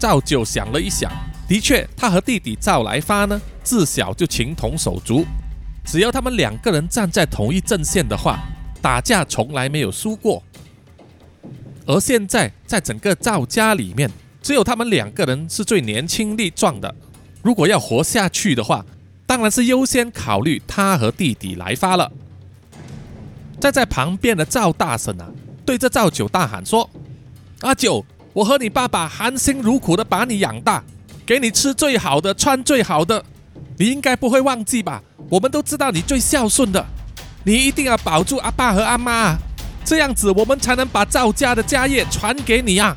赵九想了一想。的确，他和弟弟赵来发呢，自小就情同手足。只要他们两个人站在同一阵线的话，打架从来没有输过。而现在，在整个赵家里面，只有他们两个人是最年轻力壮的。如果要活下去的话，当然是优先考虑他和弟弟来发了。站在旁边的赵大婶啊，对着赵九大喊说：“阿九，我和你爸爸含辛茹苦的把你养大。”给你吃最好的，穿最好的，你应该不会忘记吧？我们都知道你最孝顺的，你一定要保住阿爸和阿妈，这样子我们才能把赵家的家业传给你啊！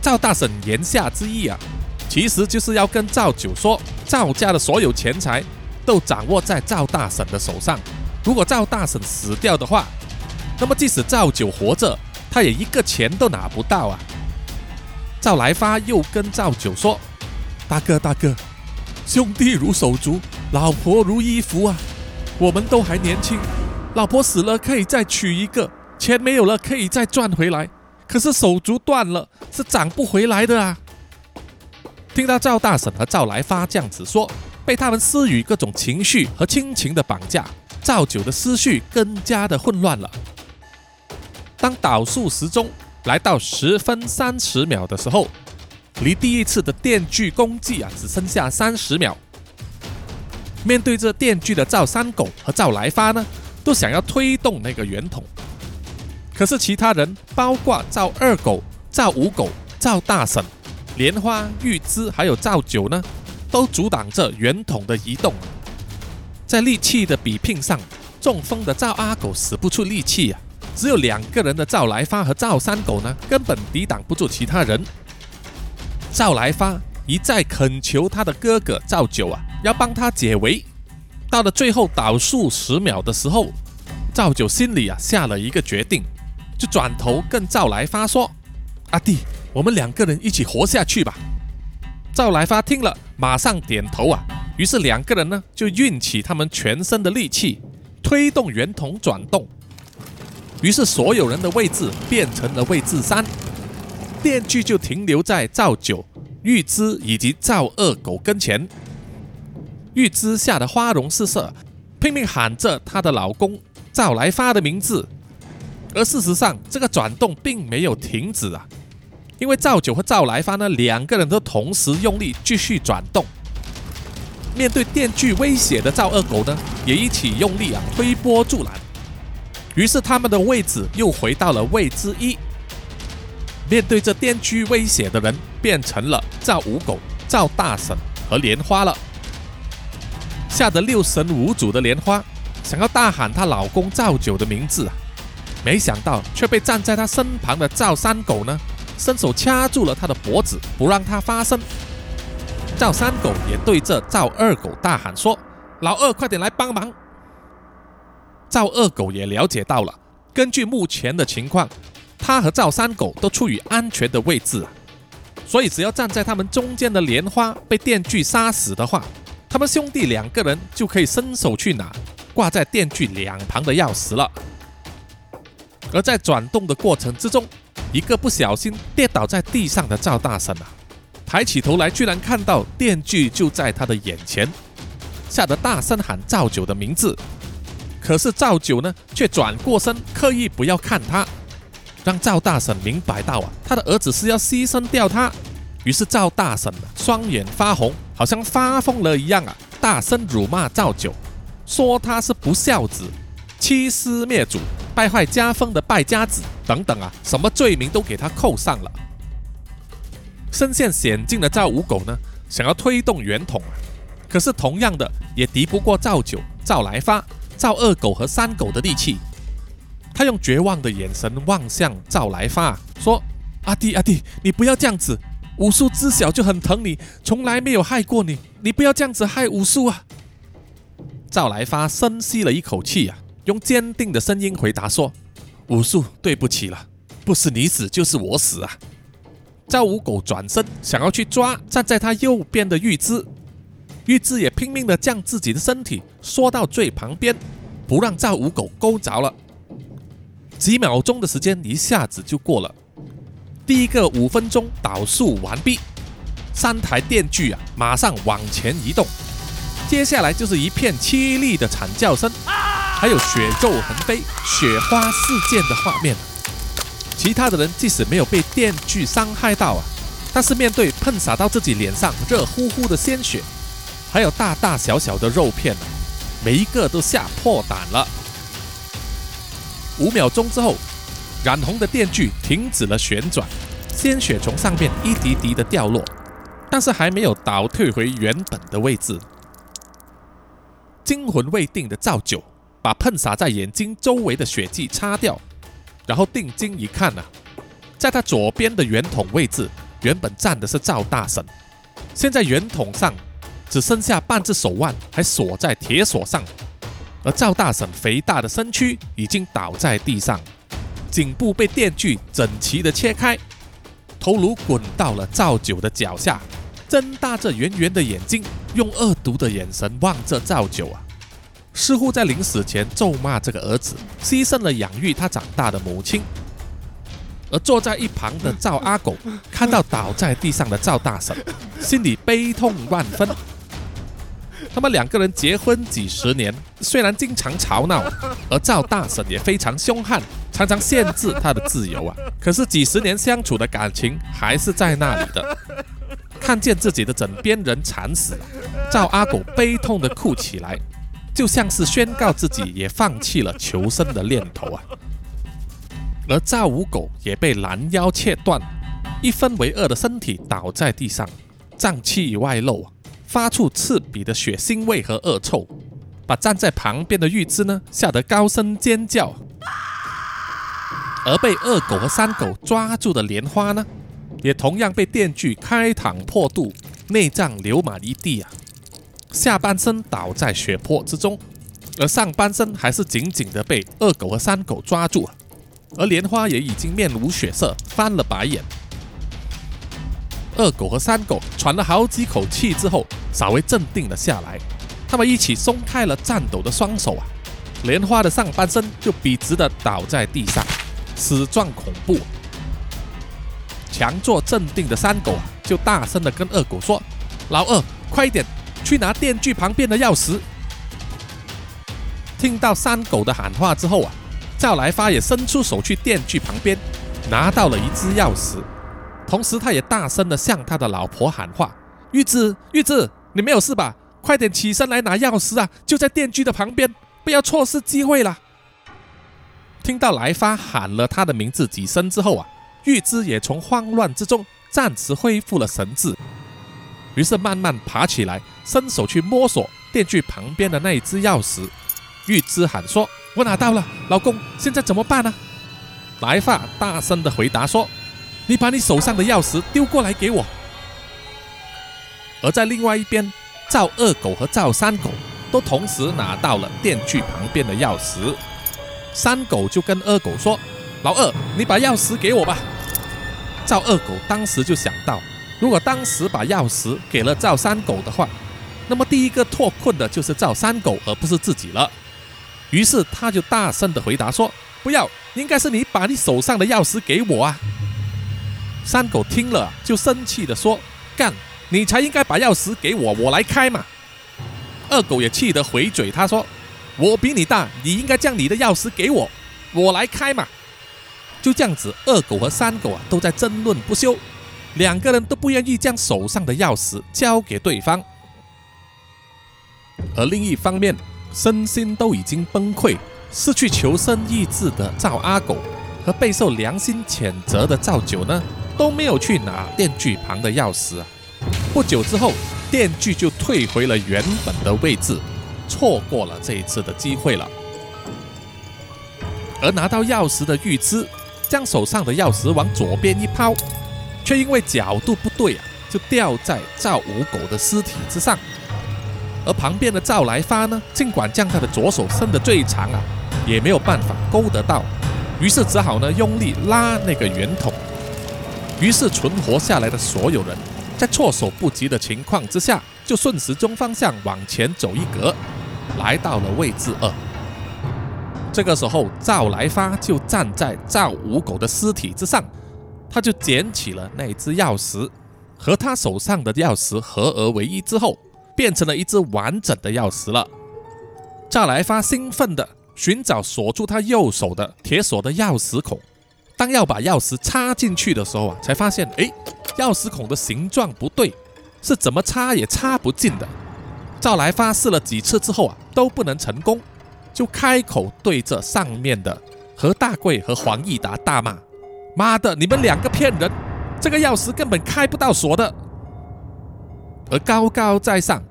赵大婶言下之意啊，其实就是要跟赵九说，赵家的所有钱财都掌握在赵大婶的手上。如果赵大婶死掉的话，那么即使赵九活着，他也一个钱都拿不到啊！赵来发又跟赵九说。大哥，大哥，兄弟如手足，老婆如衣服啊！我们都还年轻，老婆死了可以再娶一个，钱没有了可以再赚回来。可是手足断了是长不回来的啊！听到赵大婶和赵来发这样子说，被他们私语各种情绪和亲情的绑架，赵九的思绪更加的混乱了。当倒数时钟来到十分三十秒的时候。离第一次的电锯攻击啊，只剩下三十秒。面对着电锯的赵三狗和赵来发呢，都想要推动那个圆筒，可是其他人，包括赵二狗、赵五狗、赵大婶、莲花、玉芝还有赵九呢，都阻挡着圆筒的移动。在力气的比拼上，中风的赵阿狗使不出力气啊，只有两个人的赵来发和赵三狗呢，根本抵挡不住其他人。赵来发一再恳求他的哥哥赵九啊，要帮他解围。到了最后倒数十秒的时候，赵九心里啊下了一个决定，就转头跟赵来发说：“阿弟，我们两个人一起活下去吧。”赵来发听了，马上点头啊。于是两个人呢就运起他们全身的力气，推动圆筒转动。于是所有人的位置变成了位置三。电锯就停留在赵九、玉芝以及赵二狗跟前。玉芝吓得花容失色，拼命喊着她的老公赵来发的名字。而事实上，这个转动并没有停止啊，因为赵九和赵来发呢两个人都同时用力继续转动。面对电锯威胁的赵二狗呢，也一起用力啊推波助澜。于是他们的位置又回到了位置一。面对着电锯威胁的人，变成了赵五狗、赵大婶和莲花了。吓得六神无主的莲花，想要大喊她老公赵九的名字啊，没想到却被站在她身旁的赵三狗呢，伸手掐住了她的脖子，不让她发声。赵三狗也对着赵二狗大喊说：“老二，快点来帮忙！”赵二狗也了解到了，根据目前的情况。他和赵三狗都处于安全的位置啊，所以只要站在他们中间的莲花被电锯杀死的话，他们兄弟两个人就可以伸手去拿挂在电锯两旁的钥匙了。而在转动的过程之中，一个不小心跌倒在地上的赵大神啊，抬起头来，居然看到电锯就在他的眼前，吓得大声喊赵九的名字。可是赵九呢，却转过身，刻意不要看他，让赵大婶明白到啊，他的儿子是要牺牲掉他。于是赵大婶双眼发红，好像发疯了一样啊，大声辱骂赵九，说他是不孝子、欺师灭祖。败坏家风的败家子等等啊，什么罪名都给他扣上了。身陷险境的赵五狗呢，想要推动圆筒啊，可是同样的也敌不过赵九、赵来发、赵二狗和三狗的力气。他用绝望的眼神望向赵来发，说：“阿弟阿弟，你不要这样子，武术知晓就很疼你，从来没有害过你，你不要这样子害武术啊。”赵来发深吸了一口气啊。用坚定的声音回答说：“武术，对不起了，不是你死就是我死啊！”赵五狗转身想要去抓站在他右边的玉芝，玉芝也拼命的将自己的身体缩到最旁边，不让赵五狗勾着了。几秒钟的时间一下子就过了，第一个五分钟导数完毕，三台电锯啊马上往前移动，接下来就是一片凄厉的惨叫声。还有血肉横飞、雪花四溅的画面。其他的人即使没有被电锯伤害到啊，但是面对喷洒到自己脸上热乎乎的鲜血，还有大大小小的肉片，每一个都吓破胆了。五秒钟之后，染红的电锯停止了旋转，鲜血从上面一滴滴的掉落，但是还没有倒退回原本的位置。惊魂未定的赵九。把喷洒在眼睛周围的血迹擦掉，然后定睛一看呢，在他左边的圆筒位置，原本站的是赵大婶，现在圆筒上只剩下半只手腕还锁在铁锁上，而赵大婶肥大的身躯已经倒在地上，颈部被电锯整齐的切开，头颅滚到了赵九的脚下，睁大着圆圆的眼睛，用恶毒的眼神望着赵九啊。似乎在临死前咒骂这个儿子牺牲了养育他长大的母亲，而坐在一旁的赵阿狗看到倒在地上的赵大婶，心里悲痛万分。他们两个人结婚几十年，虽然经常吵闹，而赵大婶也非常凶悍，常常限制他的自由啊。可是几十年相处的感情还是在那里的。看见自己的枕边人惨死，赵阿狗悲痛的哭起来。就像是宣告自己也放弃了求生的念头啊，而赵五狗也被拦腰切断，一分为二的身体倒在地上，脏器外露啊，发出刺鼻的血腥味和恶臭，把站在旁边的玉芝呢吓得高声尖叫，而被二狗和三狗抓住的莲花呢，也同样被电锯开膛破肚，内脏流满一地啊。下半身倒在血泊之中，而上半身还是紧紧的被二狗和三狗抓住，而莲花也已经面无血色，翻了白眼。二狗和三狗喘了好几口气之后，稍微镇定了下来，他们一起松开了颤抖的双手啊，莲花的上半身就笔直的倒在地上，死状恐怖。强作镇定的三狗啊，就大声的跟二狗说：“老二，快点！”去拿电锯旁边的钥匙。听到三狗的喊话之后啊，赵来发也伸出手去电锯旁边，拿到了一支钥匙。同时，他也大声的向他的老婆喊话：“玉芝，玉芝，你没有事吧？快点起身来拿钥匙啊！就在电锯的旁边，不要错失机会了。”听到来发喊了他的名字几声之后啊，玉芝也从慌乱之中暂时恢复了神智。于是慢慢爬起来，伸手去摸索电锯旁边的那一只钥匙。玉芝喊说：“我拿到了，老公，现在怎么办呢？”来发大声的回答说：“你把你手上的钥匙丢过来给我。”而在另外一边，赵二狗和赵三狗都同时拿到了电锯旁边的钥匙。三狗就跟二狗说：“老二，你把钥匙给我吧。”赵二狗当时就想到。如果当时把钥匙给了赵三狗的话，那么第一个脱困的就是赵三狗，而不是自己了。于是他就大声的回答说：“不要，应该是你把你手上的钥匙给我啊！”三狗听了就生气的说：“干，你才应该把钥匙给我，我来开嘛。”二狗也气得回嘴，他说：“我比你大，你应该将你的钥匙给我，我来开嘛。”就这样子，二狗和三狗啊都在争论不休，两个人都不愿意将手上的钥匙交给对方。而另一方面，身心都已经崩溃、失去求生意志的赵阿狗和备受良心谴责的赵九呢，都没有去拿电锯旁的钥匙啊。不久之后，电锯就退回了原本的位置，错过了这一次的机会了。而拿到钥匙的玉芝，将手上的钥匙往左边一抛，却因为角度不对啊，就掉在赵五狗的尸体之上。而旁边的赵来发呢，尽管将他的左手伸得最长啊，也没有办法勾得到，于是只好呢用力拉那个圆筒。于是存活下来的所有人，在措手不及的情况之下，就顺时钟方向往前走一格，来到了位置二。这个时候，赵来发就站在赵五狗的尸体之上，他就捡起了那只钥匙，和他手上的钥匙合而为一之后。变成了一只完整的钥匙了。赵来发兴奋地寻找锁住他右手的铁锁的钥匙孔，当要把钥匙插进去的时候啊，才发现，哎，钥匙孔的形状不对，是怎么插也插不进的。赵来发试了几次之后啊，都不能成功，就开口对着上面的何大贵和黄义达大骂：“妈的，你们两个骗人！这个钥匙根本开不到锁的。”而高高在上。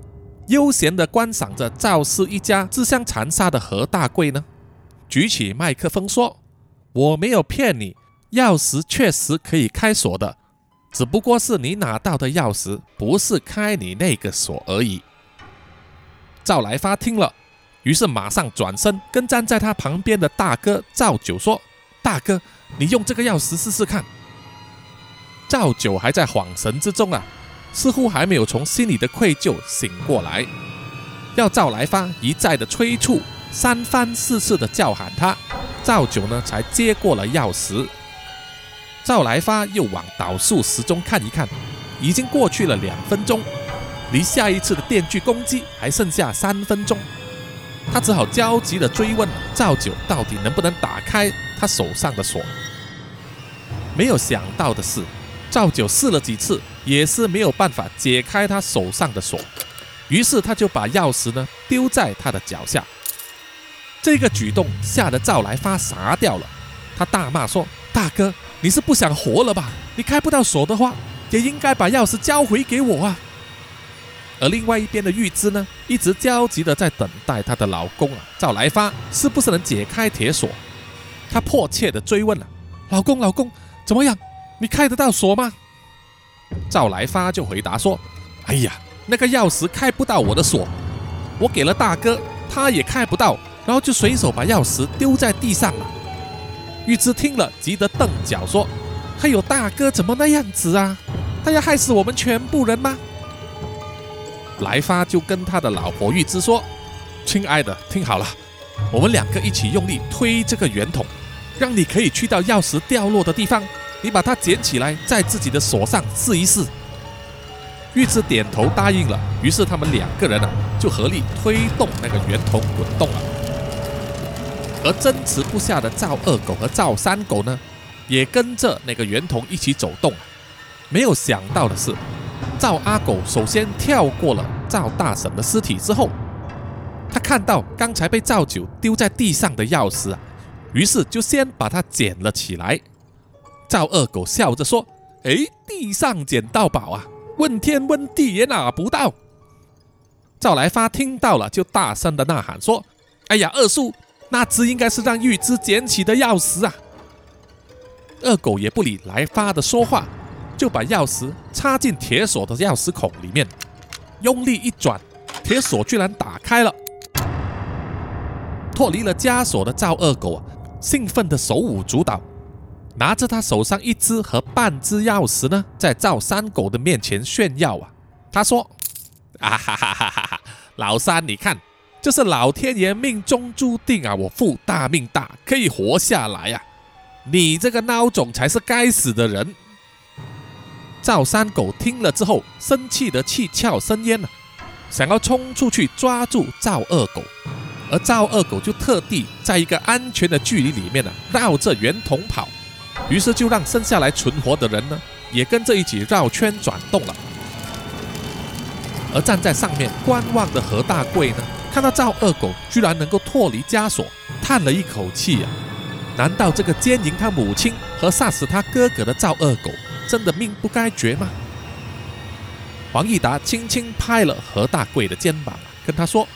悠闲地观赏着赵氏一家自相残杀的何大贵呢，举起麦克风说：“我没有骗你，钥匙确实可以开锁的，只不过是你拿到的钥匙不是开你那个锁而已。”赵来发听了，于是马上转身跟站在他旁边的大哥赵九说：“大哥，你用这个钥匙试试看。”赵九还在恍神之中啊。似乎还没有从心里的愧疚醒过来，要赵来发一再的催促，三番四次的叫喊他，赵九呢才接过了钥匙。赵来发又往导数时钟看一看，已经过去了两分钟，离下一次的电锯攻击还剩下三分钟，他只好焦急的追问赵九到底能不能打开他手上的锁。没有想到的是。赵九试了几次，也是没有办法解开他手上的锁，于是他就把钥匙呢丢在他的脚下。这个举动吓得赵来发傻掉了，他大骂说：“大哥，你是不想活了吧？你开不到锁的话，也应该把钥匙交回给我啊！”而另外一边的玉芝呢，一直焦急的在等待她的老公啊赵来发是不是能解开铁锁。她迫切的追问了：“老公，老公，怎么样？”你开得到锁吗？赵来发就回答说：“哎呀，那个钥匙开不到我的锁，我给了大哥，他也开不到，然后就随手把钥匙丢在地上了。”玉芝听了，急得瞪脚说：“还有大哥怎么那样子啊？他要害死我们全部人吗？”来发就跟他的老婆玉芝说：“亲爱的，听好了，我们两个一起用力推这个圆筒，让你可以去到钥匙掉落的地方。”你把它捡起来，在自己的锁上试一试。玉芝点头答应了，于是他们两个人啊，就合力推动那个圆筒滚动了。而争执不下的赵二狗和赵三狗呢，也跟着那个圆筒一起走动。没有想到的是，赵阿狗首先跳过了赵大婶的尸体之后，他看到刚才被赵九丢在地上的钥匙啊，于是就先把它捡了起来。赵二狗笑着说：“哎，地上捡到宝啊，问天问地也拿不到。”赵来发听到了，就大声的呐喊说：“哎呀，二叔，那只应该是让玉芝捡起的钥匙啊！”二狗也不理来发的说话，就把钥匙插进铁锁的钥匙孔里面，用力一转，铁锁居然打开了。脱离了枷锁的赵二狗啊，兴奋的手舞足蹈。拿着他手上一只和半只钥匙呢，在赵三狗的面前炫耀啊！他说：“啊哈哈哈哈哈，老三，你看，这是老天爷命中注定啊！我父大命大，可以活下来呀！你这个孬种才是该死的人！”赵三狗听了之后，生气的气窍生烟了，想要冲出去抓住赵二狗，而赵二狗就特地在一个安全的距离里面呢，绕着圆筒跑，于是就让剩下来存活的人呢，也跟着一起绕圈转动了。而站在上面观望的何大贵呢，看到赵二狗居然能够脱离枷锁，叹了一口气啊。难道这个奸淫他母亲和杀死他哥哥的赵二狗，真的命不该绝吗？黄义达轻轻拍了何大贵的肩膀，跟他说：“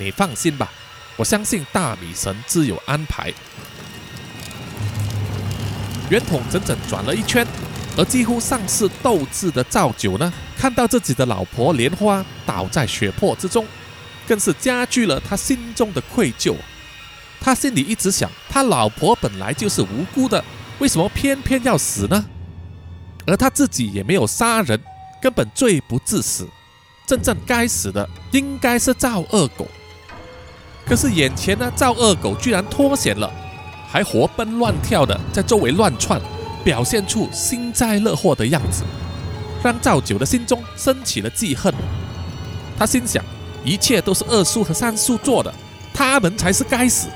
你放心吧，我相信大米神自有安排。”圆筒整整转了一圈，而几乎丧失斗志的赵九呢，看到自己的老婆莲花倒在血泊之中，更是加剧了他心中的愧疚。他心里一直想，他老婆本来就是无辜的，为什么偏偏要死呢？而他自己也没有杀人，根本罪不至死。真正该死的应该是赵二狗。可是眼前呢，赵二狗居然脱险了，还活蹦乱跳的在周围乱窜，表现出幸灾乐祸的样子，让赵九的心中升起了记恨。他心想，一切都是二叔和三叔做的，他们才是该死。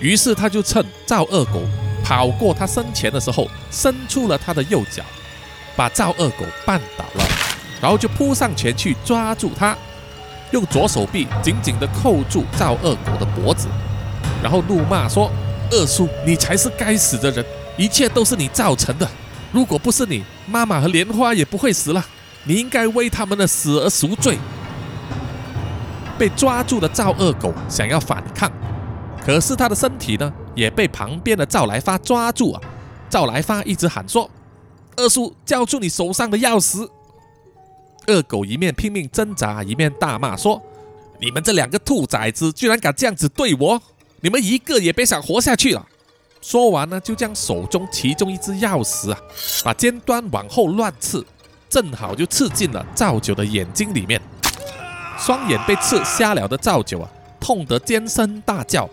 于是他就趁赵二狗跑过他身前的时候，伸出了他的右脚，把赵二狗绊倒了，然后就扑上前去抓住他，用左手臂紧紧地扣住赵二狗的脖子，然后怒骂说：“二叔，你才是该死的人，一切都是你造成的。如果不是你，妈妈和莲花也不会死了。你应该为他们的死而赎罪。”被抓住的赵二狗想要反抗。可是他的身体呢，也被旁边的赵来发抓住啊！赵来发一直喊说：“二叔，交出你手上的钥匙！”二狗一面拼命挣扎，一面大骂说：“你们这两个兔崽子，居然敢这样子对我！你们一个也别想活下去了！”说完呢，就将手中其中一只钥匙啊，把尖端往后乱刺，正好就刺进了赵九的眼睛里面。双眼被刺瞎了的赵九啊，痛得尖声大叫。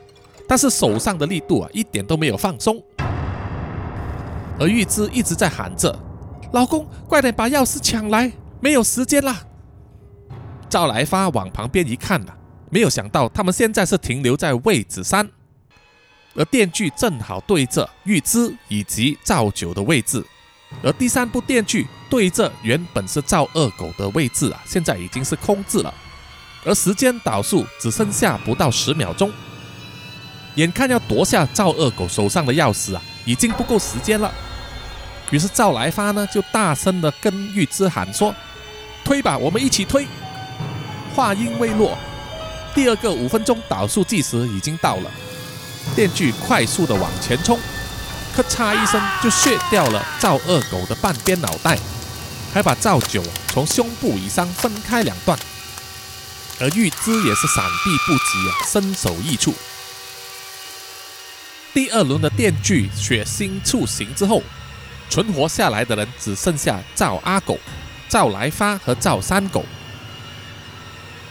但是手上的力度啊，一点都没有放松，而玉芝一直在喊着：“老公，快点把钥匙抢来，没有时间啦！”赵来发往旁边一看呐，没有想到他们现在是停留在位置三，而电锯正好对着玉芝以及赵九的位置，而第三部电锯对着原本是赵二狗的位置啊，现在已经是空置了，而时间倒数只剩下不到十秒钟。眼看要夺下赵二狗手上的钥匙啊，已经不够时间了。于是赵来发呢就大声的跟玉芝喊说：“推吧，我们一起推。”话音未落，第二个五分钟倒数计时已经到了。电锯快速的往前冲，咔嚓一声就削掉了赵二狗的半边脑袋，还把赵九从胸部以上分开两段。而玉芝也是闪避不及啊，身首异处。第二轮的电锯血腥处刑之后，存活下来的人只剩下赵阿狗、赵来发和赵三狗。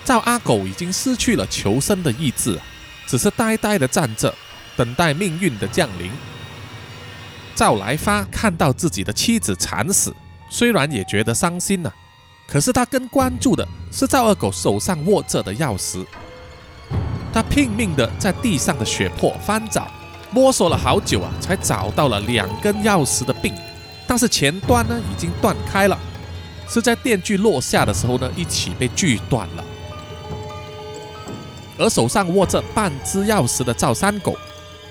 赵阿狗已经失去了求生的意志，只是呆呆地站着，等待命运的降临。赵来发看到自己的妻子惨死，虽然也觉得伤心呐，可是他更关注的是赵二狗手上握着的钥匙。他拼命的在地上的血泊翻找。摸索了好久啊，才找到了两根钥匙的柄，但是前端呢已经断开了，是在电锯落下的时候呢一起被锯断了。而手上握着半只钥匙的赵三狗，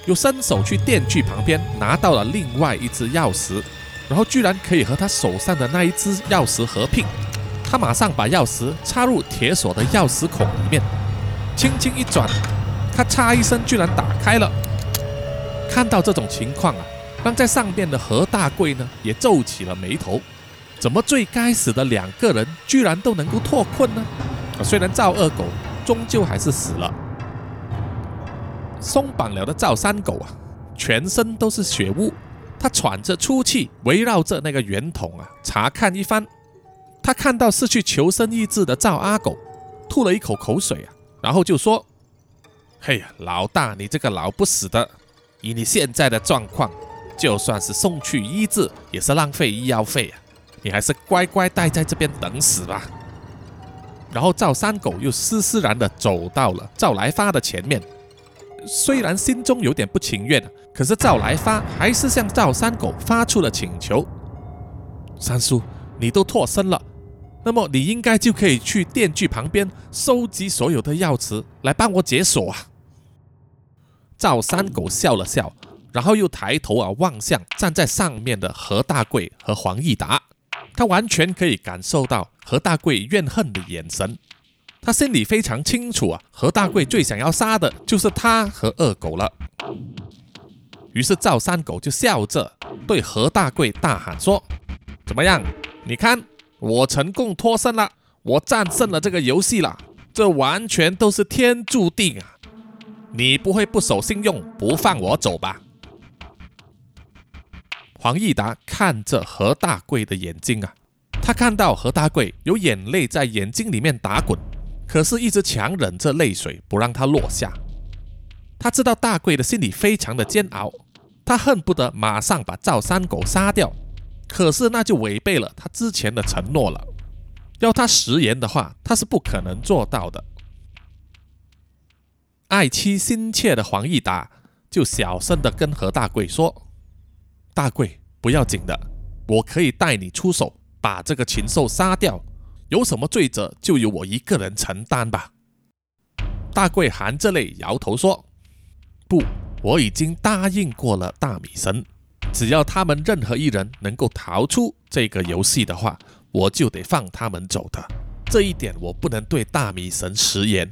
又伸手去电锯旁边拿到了另外一只钥匙，然后居然可以和他手上的那一只钥匙合并。他马上把钥匙插入铁锁的钥匙孔里面，轻轻一转，咔嚓一声，居然打开了。看到这种情况啊，让在上边的何大贵呢也皱起了眉头。怎么最该死的两个人居然都能够脱困呢？虽然赵二狗终究还是死了，松绑了的赵三狗啊，全身都是血污，他喘着粗气，围绕着那个圆筒啊查看一番。他看到失去求生意志的赵阿狗，吐了一口口水啊，然后就说：“嘿呀，老大，你这个老不死的！”以你现在的状况，就算是送去医治，也是浪费医药费啊！你还是乖乖待在这边等死吧。然后赵三狗又施施然的走到了赵来发的前面，虽然心中有点不情愿，可是赵来发还是向赵三狗发出了请求：“三叔，你都脱身了，那么你应该就可以去电锯旁边收集所有的钥匙来帮我解锁啊。”赵三狗笑了笑，然后又抬头啊望向站在上面的何大贵和黄义达，他完全可以感受到何大贵怨恨的眼神。他心里非常清楚啊，何大贵最想要杀的就是他和二狗了。于是赵三狗就笑着对何大贵大喊说：“怎么样？你看我成功脱身了，我战胜了这个游戏了，这完全都是天注定啊！”你不会不守信用，不放我走吧？黄义达看着何大贵的眼睛啊，他看到何大贵有眼泪在眼睛里面打滚，可是一直强忍着泪水不让它落下。他知道大贵的心里非常的煎熬，他恨不得马上把赵三狗杀掉，可是那就违背了他之前的承诺了。要他食言的话，他是不可能做到的。爱妻心切的黄义达就小声的跟何大贵说：“大贵，不要紧的，我可以带你出手，把这个禽兽杀掉。有什么罪责，就由我一个人承担吧。”大贵含着泪摇头说：“不，我已经答应过了大米神，只要他们任何一人能够逃出这个游戏的话，我就得放他们走的。这一点我不能对大米神食言。”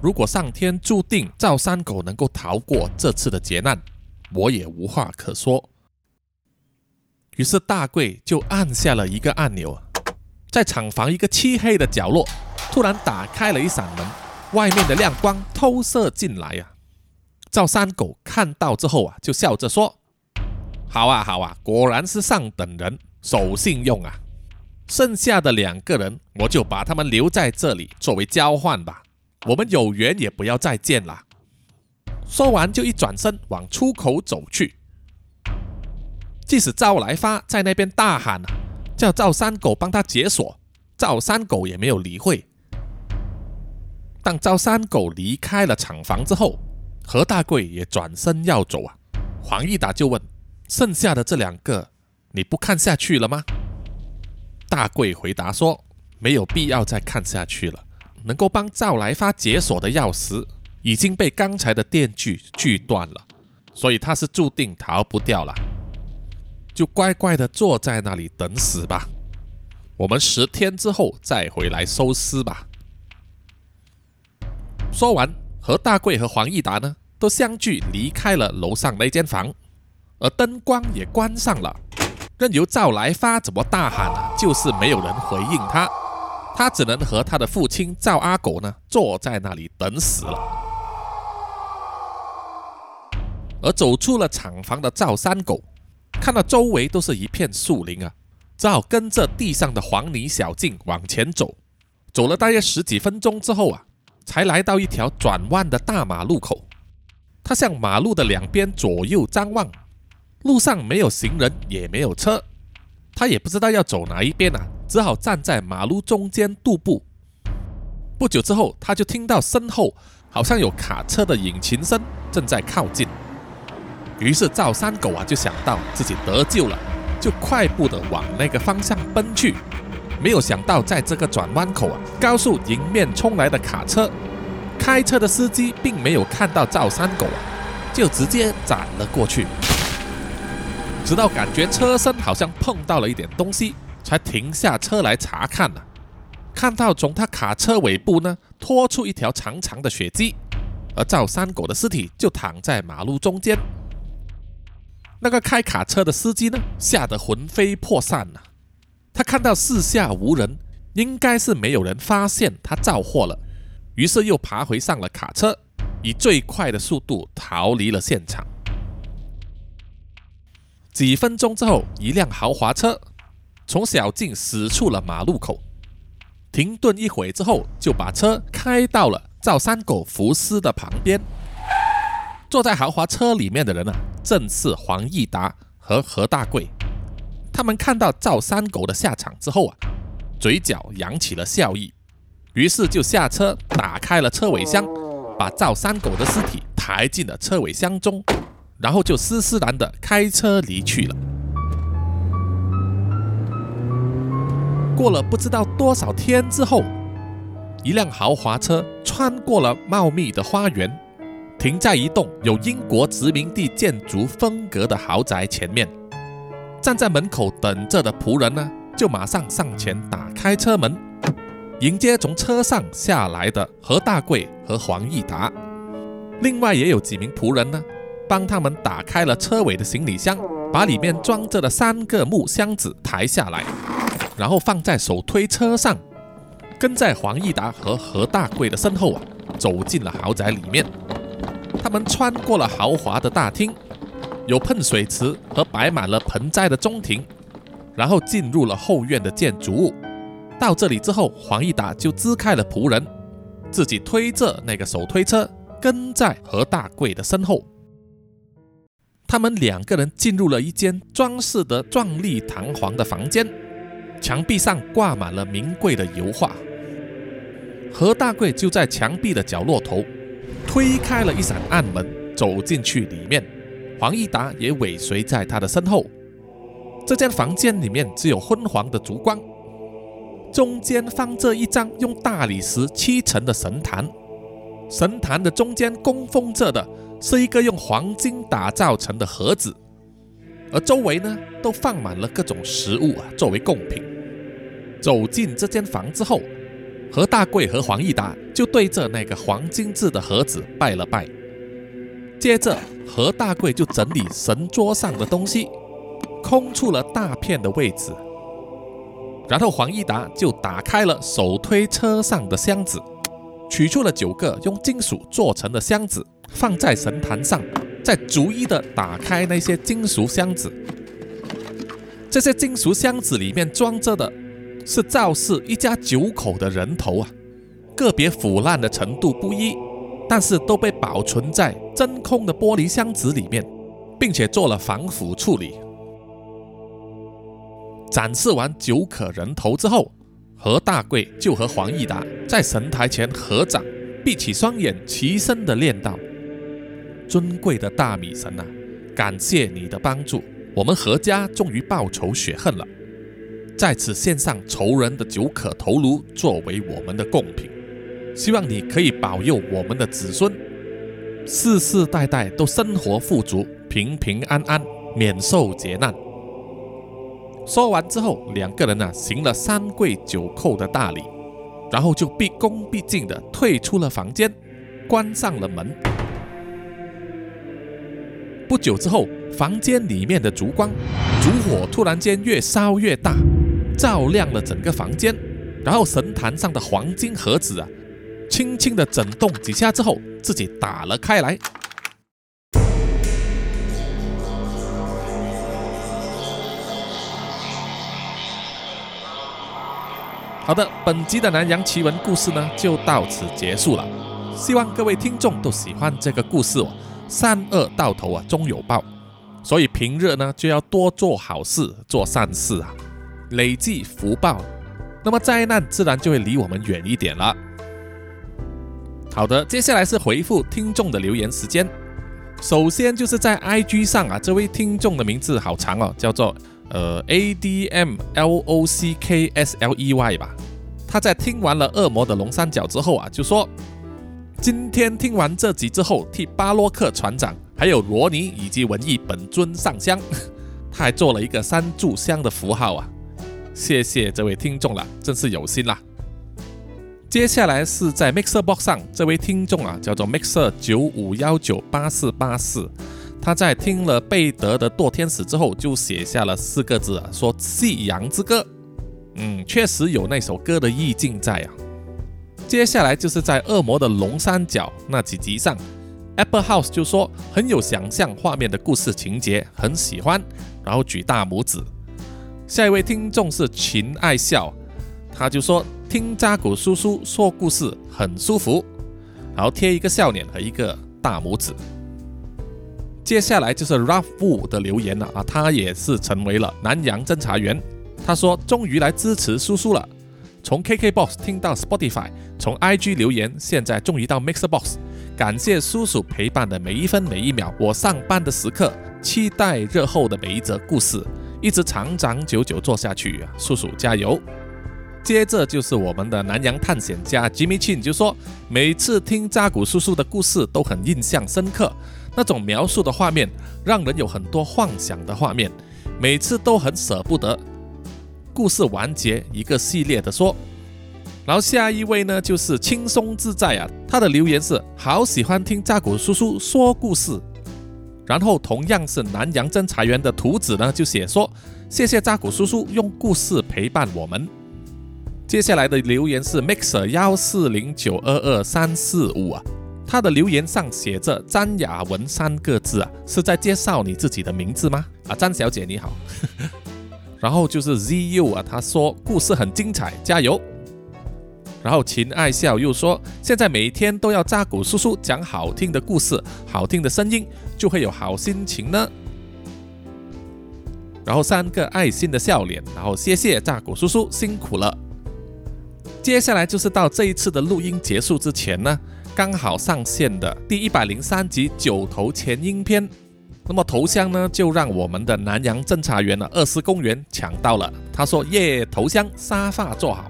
如果上天注定赵三狗能够逃过这次的劫难，我也无话可说。于是大贵就按下了一个按钮，在厂房一个漆黑的角落，突然打开了一扇门，外面的亮光透射进来呀。赵三狗看到之后啊，就笑着说：“好啊，好啊，果然是上等人，守信用啊。剩下的两个人，我就把他们留在这里作为交换吧。”我们有缘也不要再见了。说完，就一转身往出口走去。即使赵来发在那边大喊叫赵三狗帮他解锁，赵三狗也没有理会。当赵三狗离开了厂房之后，何大贵也转身要走啊。黄义达就问：“剩下的这两个，你不看下去了吗？”大贵回答说：“没有必要再看下去了。”能够帮赵来发解锁的钥匙已经被刚才的电锯锯断了，所以他是注定逃不掉了，就乖乖的坐在那里等死吧。我们十天之后再回来收尸吧。说完，何大贵和黄义达呢都相继离开了楼上那间房，而灯光也关上了，任由赵来发怎么大喊啊，就是没有人回应他。他只能和他的父亲赵阿狗呢坐在那里等死了。而走出了厂房的赵三狗，看到周围都是一片树林啊，只好跟着地上的黄泥小径往前走。走了大约十几分钟之后啊，才来到一条转弯的大马路口。他向马路的两边左右张望，路上没有行人，也没有车，他也不知道要走哪一边啊。只好站在马路中间踱步。不久之后，他就听到身后好像有卡车的引擎声正在靠近。于是赵三狗啊就想到自己得救了，就快步的往那个方向奔去。没有想到，在这个转弯口啊，高速迎面冲来的卡车，开车的司机并没有看到赵三狗啊，就直接斩了过去。直到感觉车身好像碰到了一点东西。才停下车来查看呢，看到从他卡车尾部呢拖出一条长长的血迹，而赵三狗的尸体就躺在马路中间。那个开卡车的司机呢，吓得魂飞魄散了。他看到四下无人，应该是没有人发现他造祸了，于是又爬回上了卡车，以最快的速度逃离了现场。几分钟之后，一辆豪华车。从小径驶出了马路口，停顿一会之后，就把车开到了赵三狗浮尸的旁边。坐在豪华车里面的人啊，正是黄义达和何大贵。他们看到赵三狗的下场之后啊，嘴角扬起了笑意，于是就下车打开了车尾箱，把赵三狗的尸体抬进了车尾箱中，然后就斯斯然的开车离去了。过了不知道多少天之后，一辆豪华车穿过了茂密的花园，停在一栋有英国殖民地建筑风格的豪宅前面。站在门口等着的仆人呢，就马上上前打开车门，迎接从车上下来的何大贵和黄义达。另外也有几名仆人呢，帮他们打开了车尾的行李箱，把里面装着的三个木箱子抬下来，然后放在手推车上，跟在黄义达和何大贵的身后啊，走进了豪宅里面。他们穿过了豪华的大厅。有喷水池和摆满了盆栽的中庭，然后进入了后院的建筑物。到这里之后，黄义达就支开了仆人，自己推着那个手推车跟在何大贵的身后。他们两个人进入了一间装饰得壮丽堂皇的房间，墙壁上挂满了名贵的油画。何大贵就在墙壁的角落头推开了一扇暗门，走进去里面。黄义达也尾随在他的身后。这间房间里面只有昏黄的烛光，中间放着一张用大理石砌成的神坛，神坛的中间供奉着的是一个用黄金打造成的盒子，而周围呢都放满了各种食物啊作为贡品。走进这间房之后，何大贵和黄义达就对着那个黄金制的盒子拜了拜。接着，何大贵就整理神桌上的东西，空出了大片的位置。然后黄义达就打开了手推车上的箱子，取出了九个用金属做成的箱子，放在神坛上，再逐一的打开那些金属箱子。这些金属箱子里面装着的是赵氏一家九口的人头啊，个别腐烂的程度不一。但是都被保存在真空的玻璃箱子里面，并且做了防腐处理。展示完九可人头之后，何大贵就和黄义达在神台前合掌，闭起双眼，齐声的念道：“尊贵的大米神啊，感谢你的帮助，我们何家终于报仇雪恨了，在此献上仇人的九可头颅，作为我们的贡品。”希望你可以保佑我们的子孙世世代代都生活富足、平平安安、免受劫难。说完之后，两个人呢行了三跪九叩的大礼，然后就毕恭毕敬地退出了房间，关上了门。不久之后，房间里面的烛光、烛火突然间越烧越大，照亮了整个房间。然后神坛上的黄金盒子啊。轻轻的震动几下之后，自己打了开来。好的，本集的南洋奇闻故事呢，就到此结束了。希望各位听众都喜欢这个故事哦。善恶到头啊，终有报，所以平日呢就要多做好事，做善事啊，累积福报，那么灾难自然就会离我们远一点了。好的，接下来是回复听众的留言时间。首先就是在 IG 上啊，这位听众的名字好长哦，叫做呃 A D M L O C K S L E Y 吧。他在听完了《恶魔的龙三角》之后啊，就说今天听完这集之后，替巴洛克船长、还有罗尼以及文艺本尊上香。他还做了一个三炷香的符号啊，谢谢这位听众了，真是有心啦。接下来是在 Mixer Box 上，这位听众啊，叫做 Mixer 九五幺九八四八四，他在听了贝德的《堕天使》之后，就写下了四个字啊，说《夕阳之歌》。嗯，确实有那首歌的意境在啊。接下来就是在《恶魔的龙三角》那几集上，Apple House 就说很有想象画面的故事情节，很喜欢，然后举大拇指。下一位听众是秦爱笑，他就说。听扎古叔叔说故事很舒服，然后贴一个笑脸和一个大拇指。接下来就是 Ralph Wu 的留言了啊，他也是成为了南洋侦查员。他说：“终于来支持叔叔了，从 KKBOX 听到 Spotify，从 IG 留言，现在终于到 Mixbox。感谢叔叔陪伴的每一分每一秒，我上班的时刻，期待日后的每一则故事，一直长长久久做下去！叔叔加油！”接着就是我们的南洋探险家 Jimmy Chin 就说：“每次听扎古叔叔的故事都很印象深刻。”那种描述的画面，让人有很多幻想的画面，每次都很舍不得。故事完结，一个系列的说。然后下一位呢，就是轻松自在啊，他的留言是好喜欢听扎古叔叔说故事。然后同样是南洋侦查员的图纸呢，就写说谢谢扎古叔叔用故事陪伴我们。接下来的留言是 Mixer 幺四零九二二三四五啊。他的留言上写着“詹雅文”三个字啊，是在介绍你自己的名字吗？啊，詹小姐你好。然后就是 ZU 啊，他说故事很精彩，加油。然后秦爱笑又说，现在每天都要扎古叔叔讲好听的故事，好听的声音就会有好心情呢。然后三个爱心的笑脸，然后谢谢扎古叔叔辛苦了。接下来就是到这一次的录音结束之前呢。刚好上线的第一百零三集九头前音篇，那么头像呢就让我们的南洋侦查员呢二师公园抢到了。他说：“耶，头像沙发坐好。”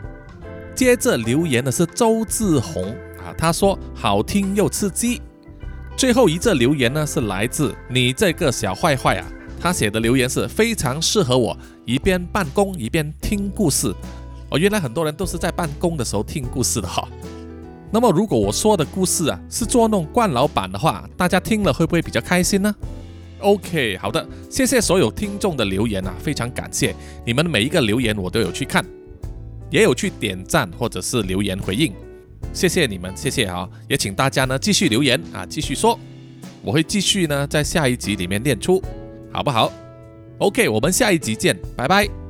接着留言的是周志宏啊，他说：“好听又刺激。”最后一则留言呢是来自你这个小坏坏啊，他写的留言是非常适合我一边办公一边听故事。哦，原来很多人都是在办公的时候听故事的哈。那么，如果我说的故事啊是捉弄冠老板的话，大家听了会不会比较开心呢？OK，好的，谢谢所有听众的留言啊，非常感谢你们每一个留言，我都有去看，也有去点赞或者是留言回应，谢谢你们，谢谢啊，也请大家呢继续留言啊，继续说，我会继续呢在下一集里面念出，好不好？OK，我们下一集见，拜拜。